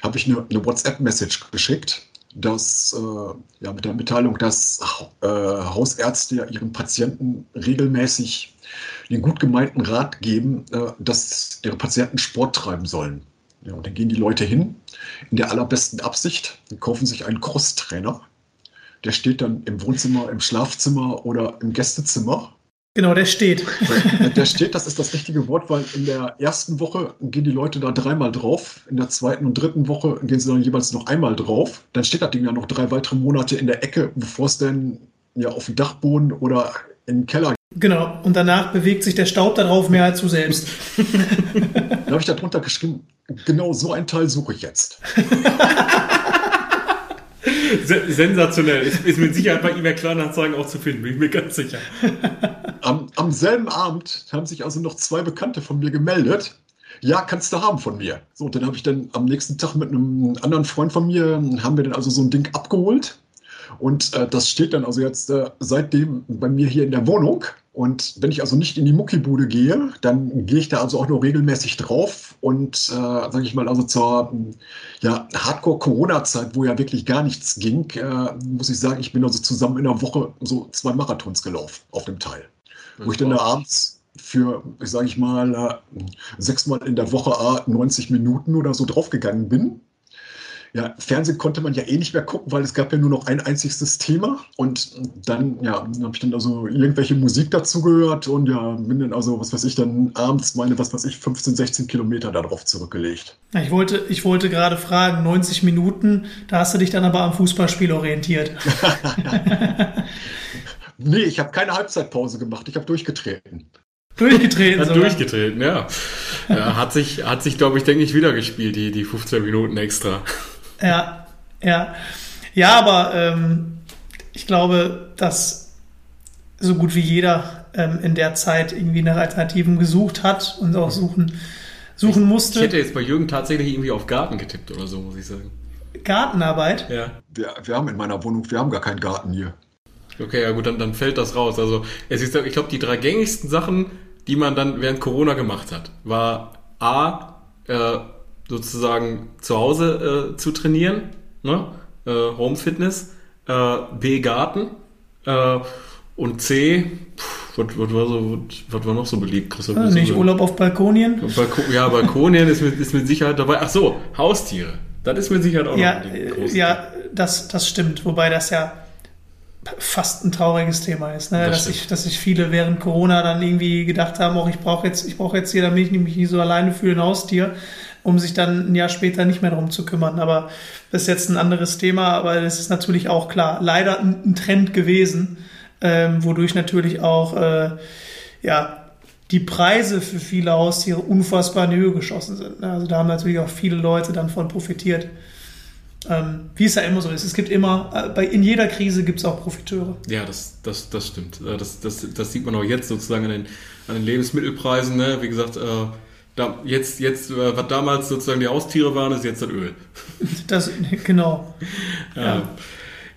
habe ich eine, eine WhatsApp-Message geschickt, dass, äh, ja, mit der Mitteilung, dass äh, Hausärzte ihren Patienten regelmäßig den gut gemeinten Rat geben, äh, dass ihre Patienten Sport treiben sollen. Ja, und dann gehen die Leute hin, in der allerbesten Absicht, kaufen sich einen Crosstrainer. Der steht dann im Wohnzimmer, im Schlafzimmer oder im Gästezimmer Genau, der steht. Der steht, das ist das richtige Wort, weil in der ersten Woche gehen die Leute da dreimal drauf, in der zweiten und dritten Woche gehen sie dann jeweils noch einmal drauf. Dann steht das Ding ja noch drei weitere Monate in der Ecke, bevor es dann ja auf den Dachboden oder in den Keller Genau, und danach bewegt sich der Staub darauf mehr als du selbst. da habe ich da drunter geschrieben, genau so ein Teil suche ich jetzt. Sensationell. Ist, ist mit Sicherheit bei eBay Kleinanzeigen auch zu finden, bin ich mir ganz sicher. Am, am selben Abend haben sich also noch zwei Bekannte von mir gemeldet. Ja, kannst du haben von mir. So, dann habe ich dann am nächsten Tag mit einem anderen Freund von mir, haben wir dann also so ein Ding abgeholt. Und äh, das steht dann also jetzt äh, seitdem bei mir hier in der Wohnung. Und wenn ich also nicht in die Muckibude gehe, dann gehe ich da also auch nur regelmäßig drauf. Und äh, sage ich mal, also zur ja, Hardcore-Corona-Zeit, wo ja wirklich gar nichts ging, äh, muss ich sagen, ich bin also zusammen in der Woche so zwei Marathons gelaufen auf dem Teil. Wo ich dann da abends für, sage ich mal, äh, sechsmal in der Woche 90 Minuten oder so draufgegangen bin ja, Fernsehen konnte man ja eh nicht mehr gucken, weil es gab ja nur noch ein einziges Thema. Und dann, ja, habe ich dann also irgendwelche Musik dazu gehört und ja, bin dann also, was weiß ich, dann abends meine, was weiß ich, 15, 16 Kilometer darauf zurückgelegt. Ich wollte, ich wollte gerade fragen, 90 Minuten, da hast du dich dann aber am Fußballspiel orientiert. nee, ich habe keine Halbzeitpause gemacht, ich habe durchgetreten. Durchgetreten. Hat durchgetreten, ja. ja. Hat sich, hat sich glaube ich, denke ich, wieder gespielt, die, die 15 Minuten extra. Ja, ja. Ja, aber ähm, ich glaube, dass so gut wie jeder ähm, in der Zeit irgendwie nach Alternativen gesucht hat und auch suchen, suchen musste. Ich hätte jetzt bei Jürgen tatsächlich irgendwie auf Garten getippt oder so, muss ich sagen. Gartenarbeit? Ja. Wir, wir haben in meiner Wohnung, wir haben gar keinen Garten hier. Okay, ja gut, dann, dann fällt das raus. Also es ist, ich glaube, die drei gängigsten Sachen, die man dann während Corona gemacht hat, war A, äh, sozusagen zu Hause äh, zu trainieren, ne? äh, Home Fitness, äh, B Garten äh, und C, was, war noch so beliebt, Christoph? Ah, nicht Urlaub auf Balkonien? Balko ja, Balkonien ist mit, ist mit Sicherheit dabei. Ach so, Haustiere. Das ist mit Sicherheit auch ja, noch ein Ja, das, das stimmt. Wobei das ja fast ein trauriges Thema ist, ne? Das dass, sich, dass sich viele während Corona dann irgendwie gedacht haben, auch ich brauche jetzt, ich brauche jetzt hier, damit ich mich nicht so alleine fühle, ein Haustier um sich dann ein Jahr später nicht mehr darum zu kümmern. Aber das ist jetzt ein anderes Thema, aber das ist natürlich auch klar. Leider ein, Trend gewesen, ähm, wodurch natürlich auch äh, ja, die Preise für viele Haustiere unfassbar in die Höhe geschossen sind. Ne? Also da haben natürlich auch viele Leute dann von profitiert. Ähm, wie es ja immer so ist. Es gibt immer, äh, bei, in jeder Krise gibt es auch Profiteure. Ja, das, das, das stimmt. Äh, das, das, das sieht man auch jetzt sozusagen an den, an den Lebensmittelpreisen. Ne? Wie gesagt, äh, da, jetzt, jetzt, äh, was damals sozusagen die Haustiere waren, ist jetzt das Öl. Das, genau. ja.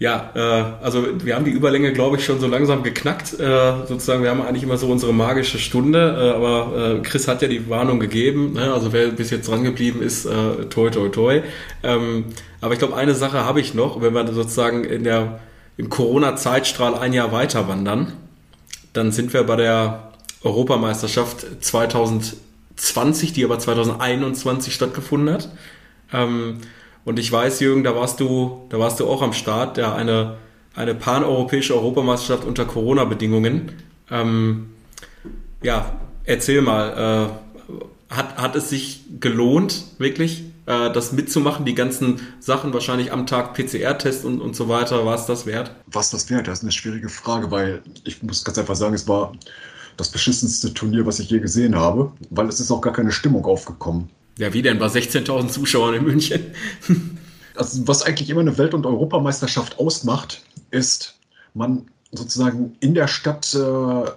Ja, äh, also wir haben die Überlänge, glaube ich, schon so langsam geknackt. Äh, sozusagen, wir haben eigentlich immer so unsere magische Stunde, äh, aber äh, Chris hat ja die Warnung gegeben. Ne? Also wer bis jetzt dran geblieben ist, äh, toi toi toi. Ähm, aber ich glaube, eine Sache habe ich noch, wenn wir sozusagen in der im Corona-Zeitstrahl ein Jahr weiter wandern, dann sind wir bei der Europameisterschaft 2020, die aber 2021 stattgefunden hat. Ähm, und ich weiß, Jürgen, da warst du, da warst du auch am Start, ja, eine, eine paneuropäische Europameisterschaft unter Corona-Bedingungen. Ähm, ja, erzähl mal, äh, hat, hat es sich gelohnt, wirklich, äh, das mitzumachen, die ganzen Sachen wahrscheinlich am Tag PCR-Test und, und so weiter, war es das wert? Was das wert? Das ist eine schwierige Frage, weil ich muss ganz einfach sagen, es war das beschissenste Turnier, was ich je gesehen habe, weil es ist auch gar keine Stimmung aufgekommen. Ja, wie denn? Bei 16.000 Zuschauern in München? also, was eigentlich immer eine Welt- und Europameisterschaft ausmacht, ist, man sozusagen in der Stadt, äh,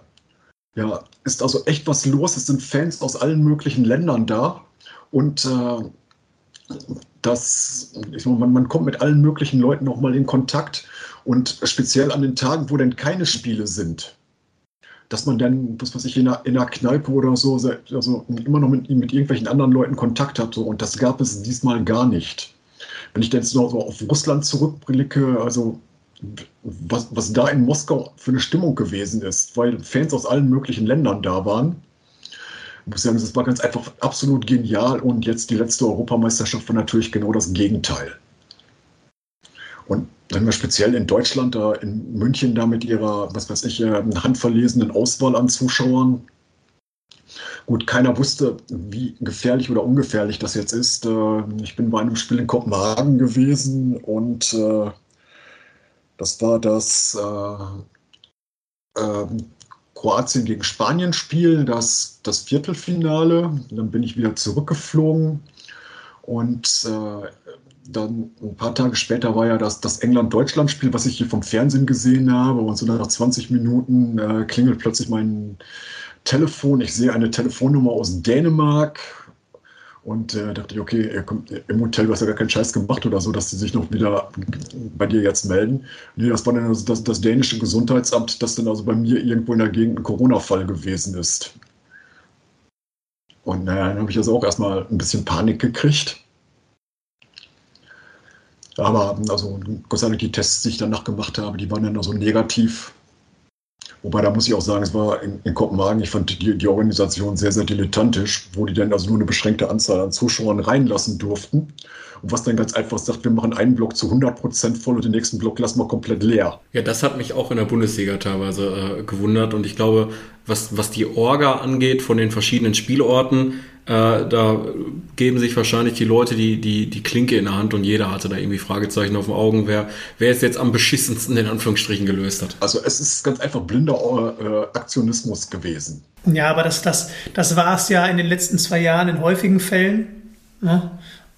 ja, ist also echt was los. Es sind Fans aus allen möglichen Ländern da und äh, das, ich meine, man, man kommt mit allen möglichen Leuten nochmal in Kontakt und speziell an den Tagen, wo denn keine Spiele sind, dass man dann, was weiß ich, in einer, in einer Kneipe oder so, also immer noch mit, mit irgendwelchen anderen Leuten Kontakt hat. So, und das gab es diesmal gar nicht. Wenn ich jetzt noch so auf Russland zurückblicke, also was, was da in Moskau für eine Stimmung gewesen ist, weil Fans aus allen möglichen Ländern da waren. Ich muss sagen, das war ganz einfach absolut genial und jetzt die letzte Europameisterschaft war natürlich genau das Gegenteil. Und dann wir speziell in Deutschland, da in München, da mit ihrer, was weiß ich, äh, handverlesenen Auswahl an Zuschauern. Gut, keiner wusste, wie gefährlich oder ungefährlich das jetzt ist. Äh, ich bin bei einem Spiel in Kopenhagen gewesen und äh, das war das Kroatien gegen Spanien Spiel, das, das Viertelfinale. Dann bin ich wieder zurückgeflogen und dann ein paar Tage später war ja das, das England-Deutschland-Spiel, was ich hier vom Fernsehen gesehen habe. Und so nach 20 Minuten äh, klingelt plötzlich mein Telefon. Ich sehe eine Telefonnummer aus Dänemark. Und äh, dachte ich, okay, er kommt im Hotel, du hast ja gar keinen Scheiß gemacht oder so, dass sie sich noch wieder bei dir jetzt melden. Nee, das war dann also das, das dänische Gesundheitsamt, das dann also bei mir irgendwo in der Gegend ein Corona-Fall gewesen ist. Und naja, dann habe ich also auch erstmal ein bisschen Panik gekriegt. Aber also Gott sei Dank die Tests, die ich danach gemacht habe, die waren dann also negativ. Wobei, da muss ich auch sagen, es war in, in Kopenhagen, ich fand die, die, Organisation sehr, sehr dilettantisch, wo die dann also nur eine beschränkte Anzahl an Zuschauern reinlassen durften. Und was dann ganz einfach sagt, wir machen einen Block zu 100% voll und den nächsten Block lassen wir komplett leer. Ja, das hat mich auch in der Bundesliga teilweise äh, gewundert. Und ich glaube, was, was die Orga angeht von den verschiedenen Spielorten, da geben sich wahrscheinlich die Leute die, die, die Klinke in der Hand und jeder hatte da irgendwie Fragezeichen auf den Augen, wer, wer es jetzt am beschissensten in Anführungsstrichen gelöst hat. Also es ist ganz einfach blinder äh, Aktionismus gewesen. Ja, aber das, das, das war es ja in den letzten zwei Jahren in häufigen Fällen. Ne?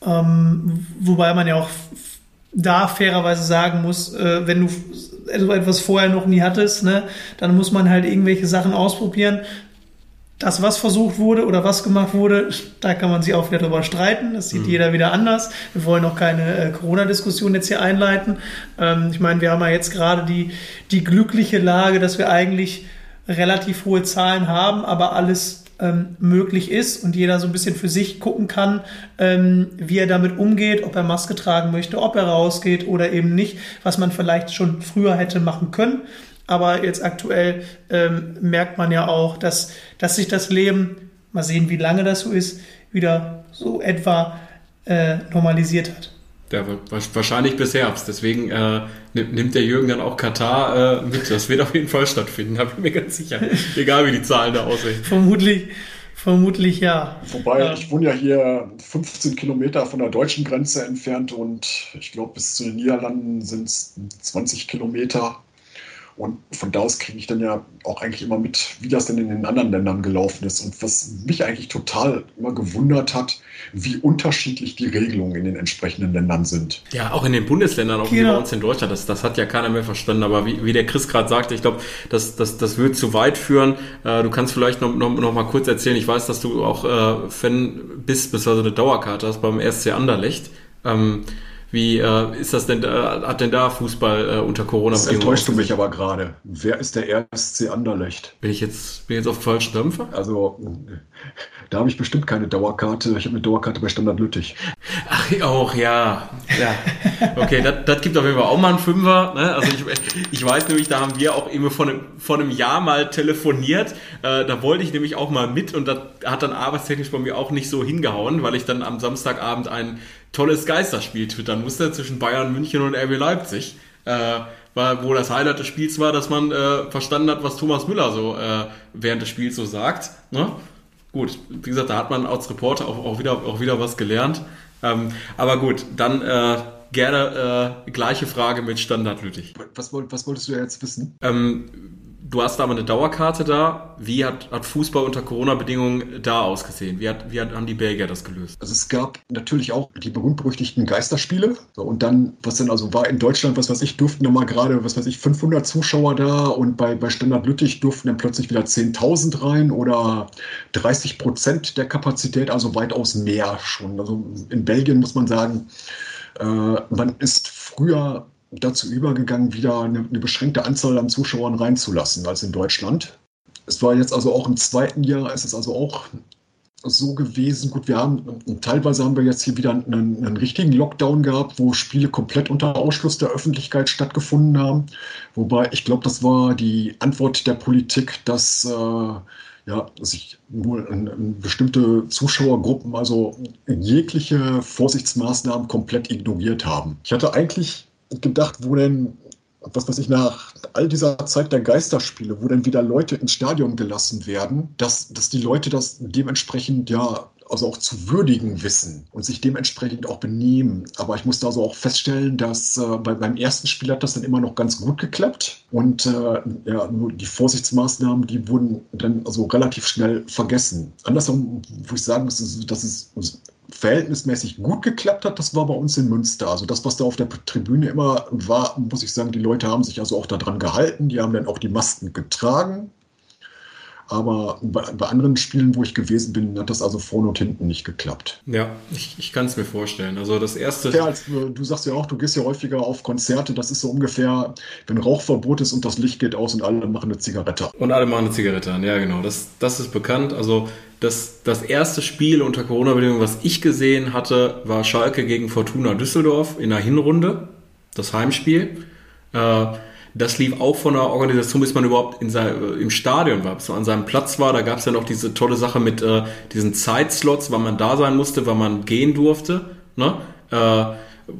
Ähm, wobei man ja auch da fairerweise sagen muss, äh, wenn du so etwas vorher noch nie hattest, ne, dann muss man halt irgendwelche Sachen ausprobieren das, was versucht wurde oder was gemacht wurde, da kann man sich auch wieder drüber streiten. Das sieht mhm. jeder wieder anders. Wir wollen auch keine äh, Corona-Diskussion jetzt hier einleiten. Ähm, ich meine, wir haben ja jetzt gerade die, die glückliche Lage, dass wir eigentlich relativ hohe Zahlen haben, aber alles ähm, möglich ist und jeder so ein bisschen für sich gucken kann, ähm, wie er damit umgeht, ob er Maske tragen möchte, ob er rausgeht oder eben nicht, was man vielleicht schon früher hätte machen können. Aber jetzt aktuell ähm, merkt man ja auch, dass, dass sich das Leben, mal sehen, wie lange das so ist, wieder so etwa äh, normalisiert hat. Ja, wahrscheinlich bis Herbst. Deswegen äh, nimmt der Jürgen dann auch Katar äh, mit. Das wird auf jeden Fall stattfinden, da bin ich mir ganz sicher. Egal wie die Zahlen da aussehen. Vermutlich, vermutlich ja. Wobei, ja. ich wohne ja hier 15 Kilometer von der deutschen Grenze entfernt und ich glaube, bis zu den Niederlanden sind es 20 Kilometer. Und von da aus kriege ich dann ja auch eigentlich immer mit, wie das denn in den anderen Ländern gelaufen ist. Und was mich eigentlich total immer gewundert hat, wie unterschiedlich die Regelungen in den entsprechenden Ländern sind. Ja, auch in den Bundesländern, auch wie bei uns in Deutschland. Das, das hat ja keiner mehr verstanden. Aber wie, wie der Chris gerade sagte, ich glaube, das, das, das wird zu weit führen. Äh, du kannst vielleicht noch, noch, noch mal kurz erzählen. Ich weiß, dass du auch äh, Fan bist, beziehungsweise eine Dauerkarte hast beim SC Anderlecht. Ähm, Wie äh, ist das denn, äh, hat denn da Fußball äh, unter Corona-Bedingungen? Das enttäuscht du mich aber gerade. Wer ist der RSC Anderlecht? Bin ich jetzt, bin ich jetzt auf falschen Dampfer? Also, da habe ich bestimmt keine Dauerkarte. Ich habe eine Dauerkarte bei Standard Lüttich. Ach, auch, ja. ja. Okay, das gibt auf jeden Fall auch mal einen Fünfer. Ne? Also ich, ich weiß nämlich, da haben wir auch eben vor einem, vor einem Jahr mal telefoniert. Äh, da wollte ich nämlich auch mal mit und das hat dann arbeitstechnisch bei mir auch nicht so hingehauen, weil ich dann am Samstagabend ein tolles Geisterspiel twittern musste zwischen Bayern, München und RB Leipzig. Äh, war, wo das Highlight des Spiels war, dass man äh, verstanden hat, was Thomas Müller so äh, während des Spiels so sagt. Ne? Gut, wie gesagt, da hat man als Reporter auch, auch, wieder, auch wieder was gelernt. Ähm, aber gut, dann äh, gerne äh, gleiche Frage mit Standard Lüttich. Was, was wolltest du jetzt wissen? Ähm, du hast da mal eine Dauerkarte da. Wie hat, hat Fußball unter Corona-Bedingungen da ausgesehen? Wie, hat, wie hat, haben die Belgier das gelöst? Also es gab natürlich auch die berühmt-berüchtigten Geisterspiele. So, und dann, was dann also war in Deutschland, was weiß ich, durften nochmal gerade, was weiß ich, 500 Zuschauer da und bei, bei Standard Lüttich durften dann plötzlich wieder 10.000 rein oder 30 Prozent der Kapazität, also weitaus mehr schon. Also in Belgien muss man sagen, äh, man ist früher dazu übergegangen, wieder eine, eine, beschränkte Anzahl an Zuschauern reinzulassen als in Deutschland. Es war jetzt also auch im zweiten Jahr, ist es also auch so gewesen. Gut, wir haben teilweise haben wir jetzt hier wieder einen, einen, richtigen Lockdown gehabt, wo Spiele komplett unter Ausschluss der Öffentlichkeit stattgefunden haben. Wobei ich glaube, das war die Antwort der Politik, dass äh, ja, sich in bestimmte Zuschauergruppen also jegliche Vorsichtsmaßnahmen komplett ignoriert haben. Ich hatte eigentlich gedacht, wo denn, was weiß ich, nach all dieser Zeit der Geisterspiele, wo dann wieder Leute ins Stadion gelassen werden, dass, dass die Leute das dementsprechend ja also auch zu würdigen wissen und sich dementsprechend auch benehmen. Aber ich musste also auch feststellen, dass äh, bei, beim ersten Spiel hat das dann immer noch ganz gut geklappt. Und äh, ja, nur die Vorsichtsmaßnahmen, die wurden dann also relativ schnell vergessen. Andersrum, wo ich sagen muss, dass es verhältnismäßig gut geklappt hat, das war bei uns in Münster. Also das, was da auf der Tribüne immer war, muss ich sagen, die Leute haben sich also auch daran gehalten. Die haben dann auch die Masken getragen. Aber bei, bei, anderen Spielen, wo ich gewesen bin, hat das also vorne und hinten nicht geklappt. Ja, ich, ich kann es mir vorstellen. Also das erste. Ja, als, du sagst ja auch, du gehst ja häufiger auf Konzerte. Das ist so ungefähr, wenn Rauchverbot ist und das Licht geht aus und alle machen eine Zigarette. Und alle machen eine Zigarette an, ja genau. Das, das ist bekannt. Also das, das erste Spiel unter Corona-Bedingungen, was ich gesehen hatte, war Schalke gegen Fortuna Düsseldorf in der Hinrunde. Das Heimspiel. Äh, das lief auch von der Organisation, bis man überhaupt in sein, äh, im Stadion war, bis man an seinem Platz war. Da gab es ja noch diese tolle Sache mit äh, diesen Zeitslots, wann man da sein musste, wann man gehen durfte. Ne? Äh,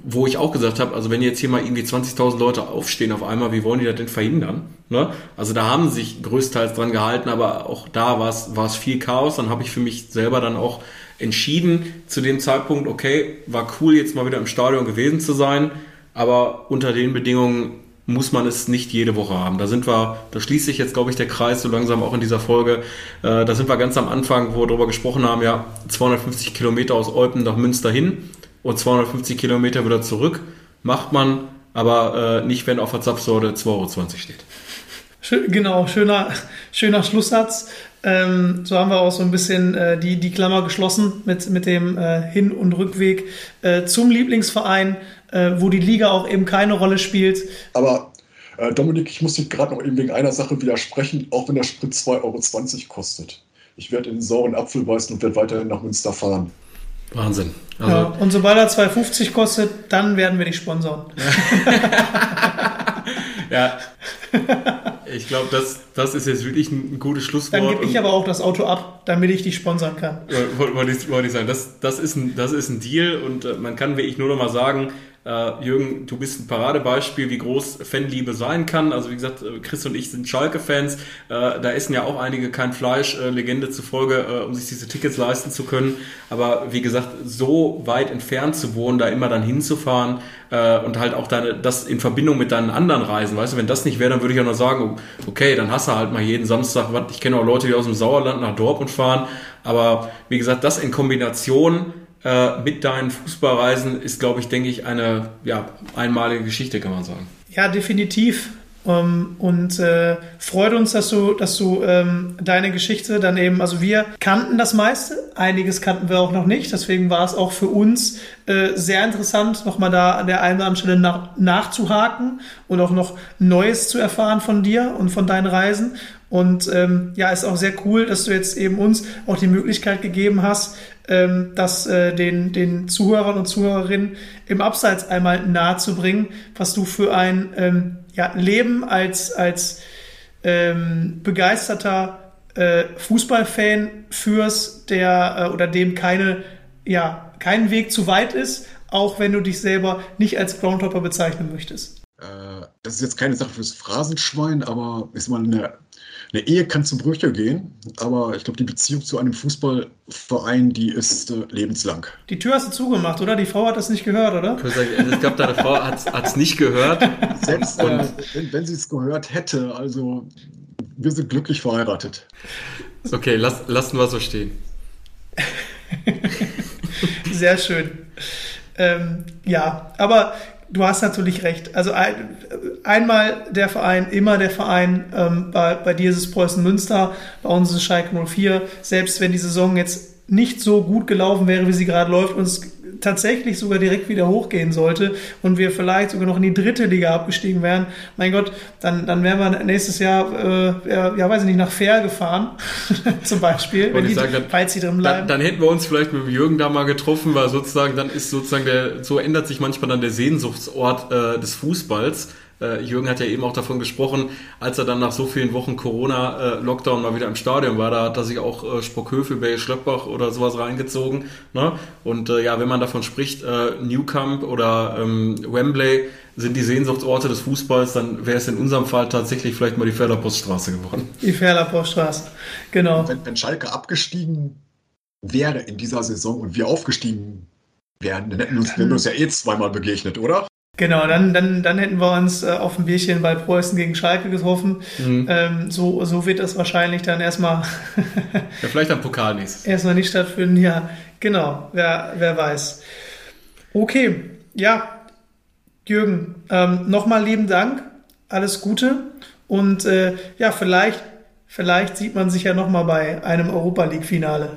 wo ich auch gesagt habe, also wenn jetzt hier mal irgendwie 20.000 Leute aufstehen auf einmal, wie wollen die das denn verhindern? Ne? Also da haben sie sich größtenteils dran gehalten, aber auch da war es, war es viel Chaos. Dann habe ich für mich selber dann auch entschieden zu dem Zeitpunkt, okay, war cool jetzt mal wieder im Stadion gewesen zu sein, aber unter den Bedingungen muss man es nicht jede Woche haben. Da sind wir, da schließt sich jetzt, glaube ich, der Kreis so langsam auch in dieser Folge. Äh, da sind wir ganz am Anfang, wo wir darüber gesprochen haben, ja, 250 Kilometer aus Olpen nach Münster hin und 250 Kilometer wieder zurück. Macht man, aber äh, nicht, wenn auf der Zapfsäule 2,20 Euro steht. Genau, schöner, schöner Schlusssatz. Ähm, so haben wir auch so ein bisschen äh, die, die Klammer geschlossen mit, mit dem äh, Hin- und Rückweg äh, zum Lieblingsverein äh, wo die Liga auch eben keine Rolle spielt. Aber äh, Dominik, ich muss dich gerade noch eben wegen einer Sache widersprechen, auch wenn der Sprit 2,20 Euro kostet. Ich werde in den sauren Apfel beißen und werde weiterhin nach Münster fahren. Wahnsinn. Also ja, und sobald er 2,50 kostet, dann werden wir dich sponsern. ja. Ich glaube, das, das ist jetzt wirklich ein gutes Schlusswort. Dann gebe ich aber auch das Auto ab, damit ich dich sponsern kann. Wollte ich, wollte ich sagen. Das, das, ist ein, das ist ein Deal und äh, man kann wirklich nur noch mal sagen, Uh, Jürgen, du bist ein Paradebeispiel, wie groß Fanliebe sein kann. Also wie gesagt, äh, Chris und ich sind Schalke-Fans. Uh, da essen ja auch einige kein Fleisch, uh, Legende zufolge, um sich diese Tickets leisten zu können. Aber wie gesagt, so weit entfernt zu wohnen, da immer dann hinzufahren und halt auch deine, das in Verbindung mit deinen anderen Reisen, weißt du, wenn das nicht wäre, dann würde ich auch noch sagen, okay, dann hast du halt mal jeden Samstag, ich kenne auch Leute, die aus dem Sauerland nach Dortmund fahren. Aber wie gesagt, das in Kombination äh, mit deinen Fußballreisen ist, glaube ich, denke ich, eine ja, einmalige Geschichte, kann man sagen. Ja, definitiv. Um, ähm, und äh, freut uns, dass du, dass du ähm, deine Geschichte dann eben, also wir kannten das meiste, einiges kannten wir auch noch nicht, deswegen war es auch für uns äh, sehr interessant, nochmal da an der einen oder anderen Stelle nach, nachzuhaken und auch noch Neues zu erfahren von dir und von deinen Reisen. Und ähm, ja, ist auch sehr cool, dass du jetzt eben uns auch die Möglichkeit gegeben hast, ähm, das äh, den, den Zuhörern und Zuhörerinnen im Abseits einmal nahezubringen, was du für ein ähm, ja, Leben als, als ähm, begeisterter äh, Fußballfan führst, der äh, oder dem keine, ja, kein Weg zu weit ist, auch wenn du dich selber nicht als Groundhopper bezeichnen möchtest. Äh, das ist jetzt keine Sache fürs Phrasenschwein, aber ist mal eine eine Ehe kann zu Brüche gehen, aber ich glaube, die Beziehung zu einem Fußballverein, die ist äh, lebenslang. Die Tür hast du zugemacht, oder? Die Frau hat das nicht gehört, oder? Ich glaube, deine Frau hat es nicht gehört. Selbst äh, wenn, wenn sie es gehört hätte, also wir sind glücklich verheiratet. Okay, lass, lassen wir so stehen. Sehr schön. Ähm, ja, aber du hast natürlich recht. Also ein, einmal der Verein, immer der Verein. Ähm, bei, bei dir ist es Preußen Münster, bei uns ist es Schalke 04. Selbst wenn die Saison jetzt nicht so gut gelaufen wäre, wie sie gerade läuft und es tatsächlich sogar direkt wieder hochgehen sollte und wir vielleicht sogar noch in die dritte Liga abgestiegen wären, mein Gott, dann, dann wären wir nächstes Jahr, äh, ja, weiß ich nicht, nach Fair gefahren, zum Beispiel, wenn die, dann, falls sie drin bleiben. Dann, dann, hätten wir uns vielleicht mit Jürgen da mal getroffen, weil sozusagen dann ist sozusagen der, so ändert sich manchmal dann der Sehnsuchtsort äh, des Fußballs äh, Jürgen hat ja eben auch davon gesprochen, als er dann nach so vielen Wochen Corona-Lockdown mal wieder im Stadion war, da hat er sich auch äh, Sprockhövel, Bay Schlöppbach oder sowas reingezogen. Ne? Und äh, ja, wenn man davon spricht, äh, Newcamp oder ähm, Wembley sind die Sehnsuchtsorte des Fußballs, dann wäre es in unserem Fall tatsächlich vielleicht mal die Ferler-Poststraße geworden. Die Ferler-Poststraße, genau. Wenn, wenn Schalke abgestiegen wäre in dieser Saison und wir aufgestiegen wären, dann hätten wir uns, wir uns ja eh zweimal begegnet, oder? Genau, dann, dann, dann hätten wir uns äh, auf ein Bierchen bei Preußen gegen Schalke getroffen. Mhm. Ähm, so, so wird das wahrscheinlich dann erstmal. ja, vielleicht am Pokal nächstes. Erstmal nicht stattfinden, ja. Genau, wer, wer weiß. Okay, ja, Jürgen, ähm, nochmal lieben Dank. Alles Gute. Und äh, ja, vielleicht Vielleicht sieht man sich ja nochmal bei einem Europa League-Finale.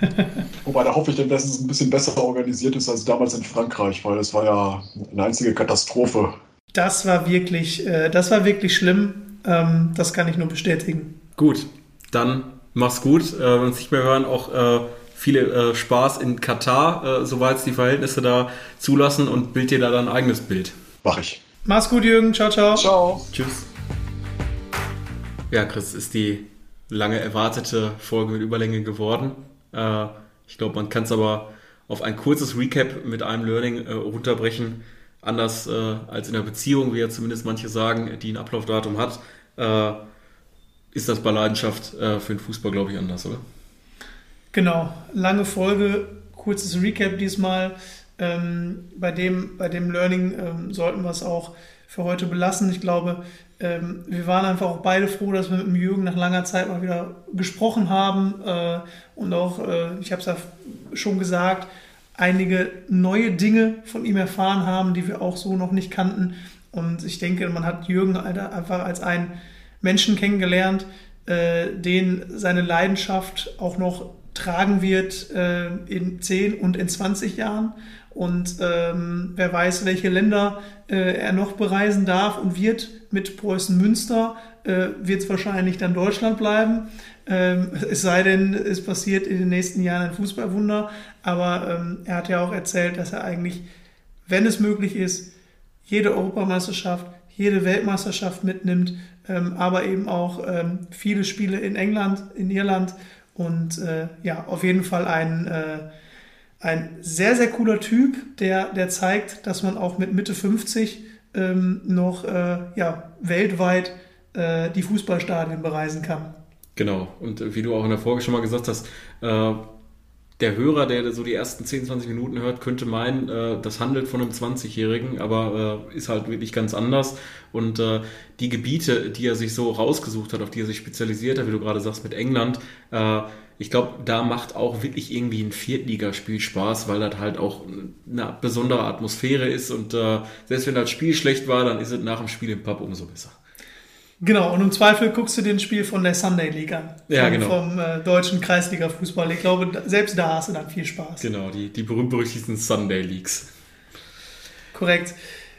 Wobei, da hoffe ich dann, dass es ein bisschen besser organisiert ist als damals in Frankreich, weil das war ja eine einzige Katastrophe. Das war wirklich, äh, das war wirklich schlimm. Ähm, das kann ich nur bestätigen. Gut, dann mach's gut. Äh, wenn uns nicht mehr hören, auch äh, viele äh, Spaß in Katar, äh, soweit es die Verhältnisse da zulassen und bild dir da dein eigenes Bild. Mach ich. Mach's gut, Jürgen. Ciao, ciao. Ciao. Tschüss. Ja, Chris, ist die lange erwartete Folge mit Überlänge geworden. Äh, ich glaube, man kann es aber auf ein kurzes Recap mit einem Learning äh, runterbrechen. Anders äh, als in einer Beziehung, wie ja zumindest manche sagen, die ein Ablaufdatum hat, äh, ist das bei Leidenschaft äh, für den Fußball, glaube ich, anders, oder? Genau, lange Folge, kurzes Recap diesmal. Ähm, bei, dem, bei dem Learning ähm, sollten wir es auch für heute belassen. Ich glaube, ähm, wir waren einfach auch beide froh, dass wir mit dem Jürgen nach langer Zeit mal wieder gesprochen haben äh, und auch, äh, ich habe es ja schon gesagt, einige neue Dinge von ihm erfahren haben, die wir auch so noch nicht kannten. Und ich denke, man hat Jürgen einfach als einen Menschen kennengelernt, äh, den seine Leidenschaft auch noch tragen wird äh, in 10 und in 20 Jahren. Und ähm, wer weiß, welche Länder äh, er noch bereisen darf und wird. Mit Preußen Münster äh, wird es wahrscheinlich dann Deutschland bleiben. Ähm, es sei denn, es passiert in den nächsten Jahren ein Fußballwunder. Aber ähm, er hat ja auch erzählt, dass er eigentlich, wenn es möglich ist, jede Europameisterschaft, jede Weltmeisterschaft mitnimmt, ähm, aber eben auch ähm, viele Spiele in England, in Irland und äh, ja, auf jeden Fall ein äh, ein sehr, sehr cooler Typ, der, der zeigt, dass man auch mit Mitte 50 ähm, noch äh, ja, weltweit äh, die Fußballstadien bereisen kann. Genau, und wie du auch in der Folge schon mal gesagt hast, äh, der Hörer, der so die ersten 10, 20 Minuten hört, könnte meinen, äh, das handelt von einem 20-Jährigen, aber äh, ist halt wirklich ganz anders. Und äh, die Gebiete, die er sich so rausgesucht hat, auf die er sich spezialisiert hat, wie du gerade sagst, mit England, ich glaube, da macht auch wirklich irgendwie ein Viertligaspiel Spaß, weil das halt auch eine besondere Atmosphäre ist und äh, selbst wenn das Spiel schlecht war, dann ist es nach dem Spiel im Pub umso besser. Genau, und im Zweifel guckst du den Spiel von der Sunday League an. Ja, vom, genau. Vom äh, deutschen Kreisliga-Fußball. Ich glaube, da- selbst da hast du dann viel Spaß. Genau, die, die berühmt-berüchtigten Sunday Leagues. Korrekt.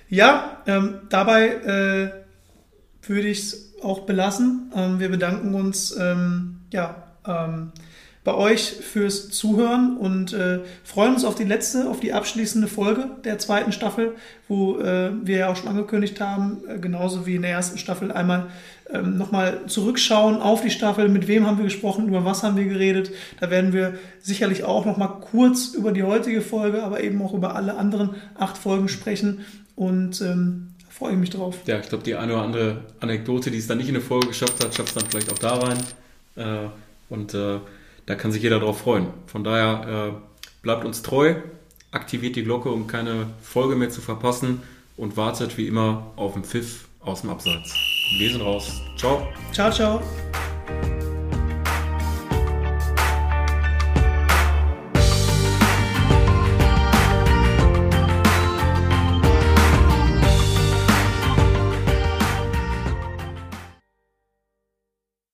Ja, ähm, dabei äh, würde ich es auch belassen. Ähm, wir bedanken uns ähm, ja, ähm, bei euch fürs Zuhören und äh, freuen uns auf die letzte, auf die abschließende Folge der zweiten Staffel, wo äh, wir ja auch schon angekündigt haben, äh, genauso wie in der ersten Staffel einmal ähm, nochmal zurückschauen auf die Staffel, mit wem haben wir gesprochen, über was haben wir geredet. Da werden wir sicherlich auch nochmal kurz über die heutige Folge, aber eben auch über alle anderen acht Folgen sprechen und ähm, freue ich mich drauf. Ja, ich glaube, die eine oder andere Anekdote, die es dann nicht in eine Folge geschafft hat, schafft es dann vielleicht auch da rein. Äh, und äh, da kann sich jeder drauf freuen. Von daher äh, bleibt uns treu, aktiviert die Glocke, um keine Folge mehr zu verpassen und wartet wie immer auf den Pfiff aus dem Abseits. Wir sind raus. Ciao. Ciao, ciao.